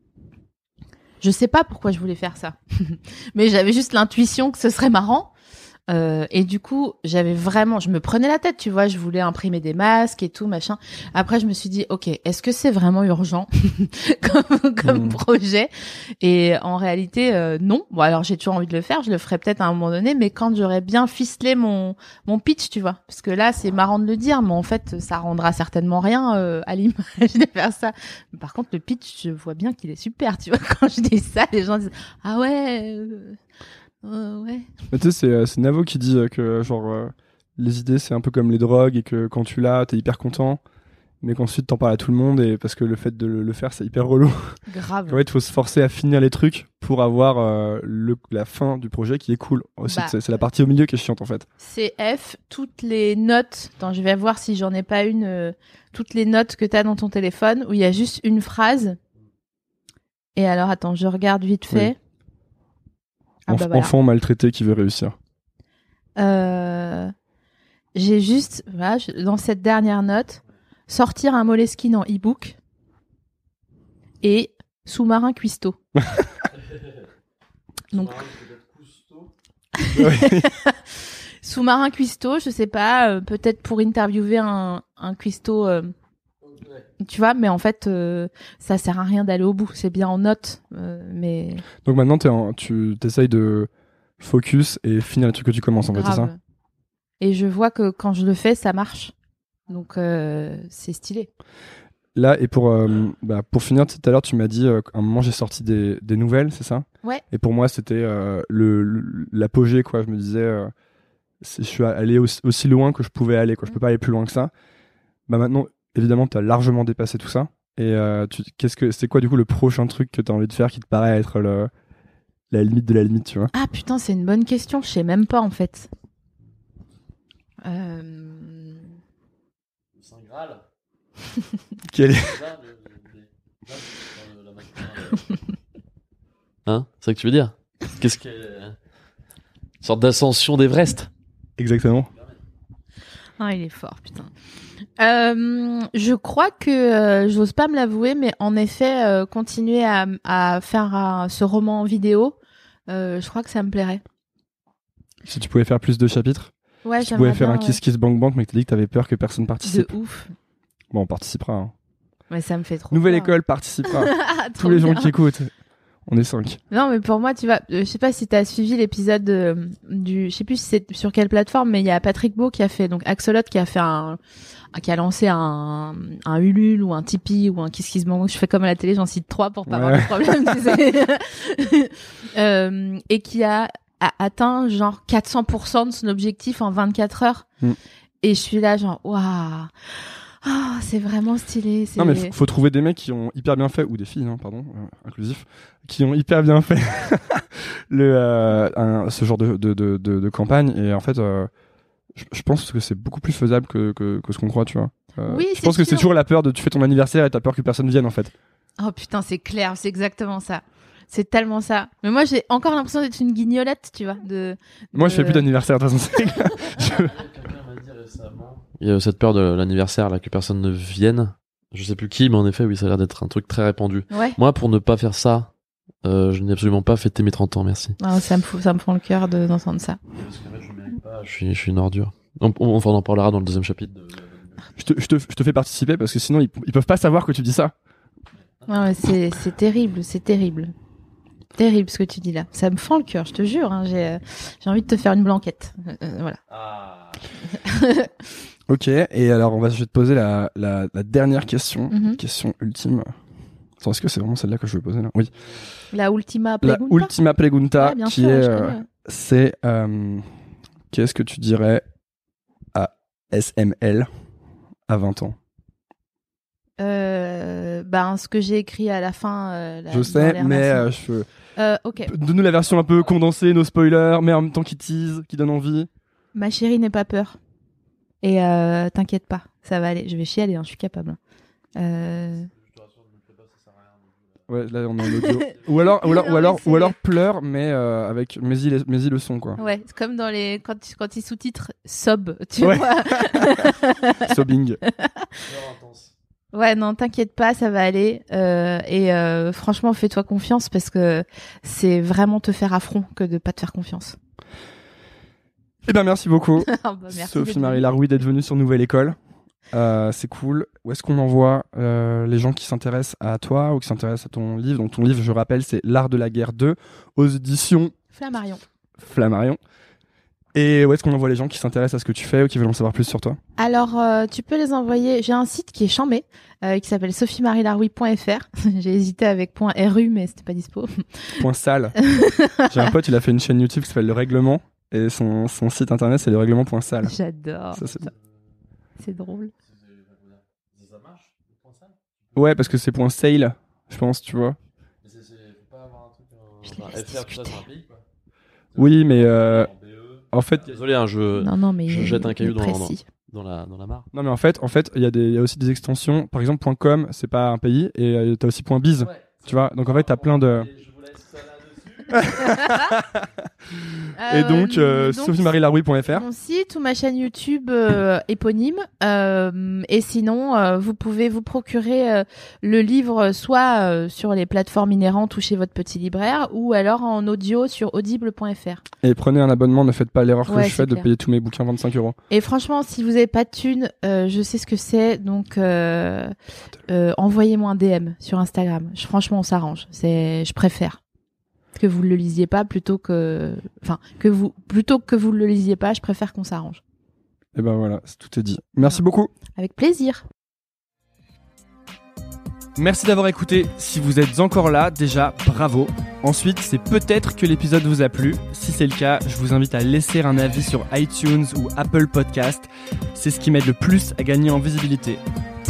Je sais pas pourquoi je voulais faire ça, mais j'avais juste l'intuition que ce serait marrant. Euh, et du coup, j'avais vraiment, je me prenais la tête, tu vois, je voulais imprimer des masques et tout, machin. Après, je me suis dit, ok, est-ce que c'est vraiment urgent comme, comme Mhm. projet? Et en réalité, euh, non. Bon, alors j'ai toujours envie de le faire, je le ferai peut-être à un moment donné, mais quand j'aurai bien ficelé mon mon pitch, tu vois, parce que là, c'est marrant de le dire, mais en fait, ça rendra certainement rien euh, à l'image de faire ça. Mais par contre, le pitch, je vois bien qu'il est super, tu vois. Quand je dis ça, les gens disent, ah ouais. Euh, ouais. Mais tu sais, c'est, euh, c'est Navo qui dit euh, que genre les idées c'est un peu comme les drogues et que quand tu l'as, t'es hyper content, mais qu'ensuite t'en parles à tout le monde et parce que le fait de le, faire c'est hyper relou. Grave. En fait, il faut se forcer à finir les trucs pour avoir euh, le, la fin du projet qui est cool. Aussi, Bah. c'est, c'est la partie au milieu qui est chiante en fait. CF, toutes les notes, attends, je vais voir si j'en ai pas une, euh, toutes les notes que tu as dans ton téléphone où il y a juste une phrase. Et alors, attends, je regarde vite fait. Ah Enf- bah voilà. Enfant maltraité qui veut réussir. Euh, J'ai juste, voilà, je- dans cette dernière note, sortir un Moleskine en e-book et sous-marin cuistot. Donc. Sous-marin cuistot, je sais pas, euh, peut-être pour interviewer un, un cuistot, euh, tu vois, mais en fait, euh, ça sert à rien d'aller au bout. C'est bien en note, euh, mais Donc maintenant, en- tu essayes de focus et finir les trucs que tu commences, en fait, c'est ça. Et je vois que quand je le fais, ça marche. Donc euh, c'est stylé. Là, et pour, euh, bah, pour finir, tout à l'heure, tu m'as dit euh, qu'à un moment, j'ai sorti des, des nouvelles, c'est ça Ouais. Et pour moi, c'était euh, le- le- l'apogée, quoi. Je me disais, euh, je suis allé aussi, aussi loin que je pouvais aller, quoi. Je peux pas aller plus loin que ça. Bah maintenant, évidemment, tu as largement dépassé tout ça. Et euh, qu'est-ce que c'est quoi, du coup, le prochain truc que tu as envie de faire qui te paraît être le, la limite de la limite, tu vois Ah putain, c'est une bonne question. Je sais même pas en fait. Euh... Saint Graal. Quel est- Hein C'est ça que tu veux dire Qu'est-ce que. Une sorte d'ascension d'Everest Exactement. Ah, il est fort, putain. Euh, je crois que euh, j'ose pas me l'avouer, mais en effet, euh, continuer à, à faire un- ce roman en vidéo, je crois que ça me plairait. Si tu pouvais faire plus de chapitres, Ouais, si tu pouvais faire bien, un Kiss Kiss Bank Bank, mais que t'as dit que t'avais peur que personne participe. De ouf. Bon, on participera. hein. Mais ça me fait trop. Nouvelle peur. école participera. Tous les gens qui écoutent. On est cinq. Non, mais pour moi, tu vois, euh, je sais pas si t'as suivi l'épisode euh, du, je sais plus si c'est sur quelle plateforme, mais il y a Patrick Beau qui a fait, donc Axolot qui a fait un, qui a lancé un, un Ulule ou un Tipeee ou un Bang. Je fais comme à la télé, j'en cite trois pour pas avoir de problème, tu sais. Euh, et qui a, a atteint genre 400% de son objectif en 24 heures. Mm. Et je suis là genre, waouh. Ah, c'est vraiment stylé. Non, mais faut, faut trouver des mecs qui ont hyper bien fait, ou des filles, hein, pardon, euh, inclusif, qui ont hyper bien fait le, euh, un- ce genre de, de, de, de, de campagne. Et en fait, euh, je, je pense que c'est beaucoup plus faisable que, que, que ce qu'on croit, tu vois. Euh, Oui, je pense que c'est toujours la peur de tu fais ton anniversaire et t'as peur que personne vienne, en fait. Oh putain, c'est clair, c'est exactement ça. C'est tellement ça. Mais moi, j'ai encore l'impression d'être une guignolette, tu vois. De, Moi, je fais plus d'anniversaire, de toute façon. c'est clair. Je- Il y a cette peur de l'anniversaire, là, que personne ne vienne. Je sais plus qui, mais en effet, oui, ça a l'air d'être un truc très répandu. Ouais. Moi, pour ne pas faire ça, euh, je n'ai absolument pas fêté mes 30 ans, merci. Ah, ça me fout, ça me fend le cœur de- d'entendre ça. Je suis, je suis une ordure. On, on, enfin, on en parlera dans le deuxième chapitre. de- je, te, je, te, je te fais participer parce que sinon, ils, ils peuvent pas savoir que tu dis ça. Ah c'est, terrible, c'est terrible. Terrible ce que tu dis là. Ça me fend le cœur, je te jure. hein, j'ai, euh, j'ai envie de te faire une blanquette. Euh, voilà. Ok, et alors, on va, je vais te poser la, la, la dernière question. Mhm. Question ultime. Attends, est-ce que c'est vraiment celle-là que je veux poser là? Oui. La ultima La pregunta? ultima pregunta, Ouais, qui sûr, est, euh, c'est euh, qu'est-ce que tu dirais à SML à 20 ans? Euh, ben, ce que j'ai écrit à la fin. euh, la- Je sais, mais euh, je veux... Ok. Donne-nous la version un peu condensée, nos spoilers, mais en même temps qui tease, qui donne envie. Ma chérie, n'aie pas peur. Et euh, t'inquiète pas, ça va aller. Je vais chialer, hein, je suis capable. Euh... Ouais, là on est en audio. ou alors, ou alors, ou alors, c'est- ou alors pleure, mais euh, avec mais y, mais y le son quoi. Ouais, c'est comme dans les quand tu- quand ils sous-titrent sob, tu Ouais. vois. Sobbing. ouais, non, t'inquiète pas, ça va aller. Euh, et euh, franchement, fais-toi confiance parce que c'est vraiment te faire affront que de pas te faire confiance. Eh ben merci beaucoup, Ah bah, merci Sophie d'être Marie venue. Laroui d'être venue sur Nouvelle École. Euh, c'est cool. Où est-ce qu'on envoie euh, les gens qui s'intéressent à toi ou qui s'intéressent à ton livre? Donc ton livre, je rappelle, c'est L'art de la guerre 2 aux éditions Flammarion. Flammarion. Et où est-ce qu'on envoie les gens qui s'intéressent à ce que tu fais ou qui veulent en savoir plus sur toi? Alors, euh, tu peux les envoyer. J'ai un site qui est chambé, euh, qui s'appelle sophiemarielaroui.fr. J'ai hésité avec .ru, mais c'était pas dispo. Point sale. J'ai un pote, il a fait une chaîne YouTube qui s'appelle Le Règlement. Et son, son site internet, c'est le règlement.sale. J'adore. Ça, c'est- C'est drôle. Ouais, parce que c'est point sale, je pense, tu vois. Je les laisse discuter. Oui, mais euh, en fait, Désolé, hein, je, Non, non, mais je il- jette un il caillou dans, dans, dans la, dans la mare. non, mais en fait, en fait, il y a des, y a aussi des extensions. Par exemple, .com, c'est pas un pays, et euh, t'as aussi .biz, tu vois. Donc en fait, t'as plein de. Et donc, euh, sophie-marie-larouille.fr. Mon site ou ma chaîne YouTube euh, éponyme. Euh, et sinon, euh, vous pouvez vous procurer euh, le livre soit euh, sur les plateformes inhérentes ou chez votre petit libraire, ou alors en audio sur audible.fr. Et prenez un abonnement, ne faites pas l'erreur que Ouais, je fais de payer tous mes bouquins 25 euros. Et franchement, si vous avez pas de thunes, euh, je sais ce que c'est, donc euh, euh, envoyez-moi un DM sur Instagram. Je, franchement, on s'arrange. C'est, je préfère que vous le lisiez pas plutôt que, enfin, que vous plutôt que vous le lisiez pas. Je préfère qu'on s'arrange. Et ben voilà, c'est- tout est dit. Merci beaucoup. Avec plaisir. Merci d'avoir écouté. Si vous êtes encore là, déjà, bravo. Ensuite, c'est peut-être que l'épisode vous a plu. Si c'est le cas, je vous invite à laisser un avis sur iTunes ou Apple Podcast. C'est ce qui m'aide le plus à gagner en visibilité.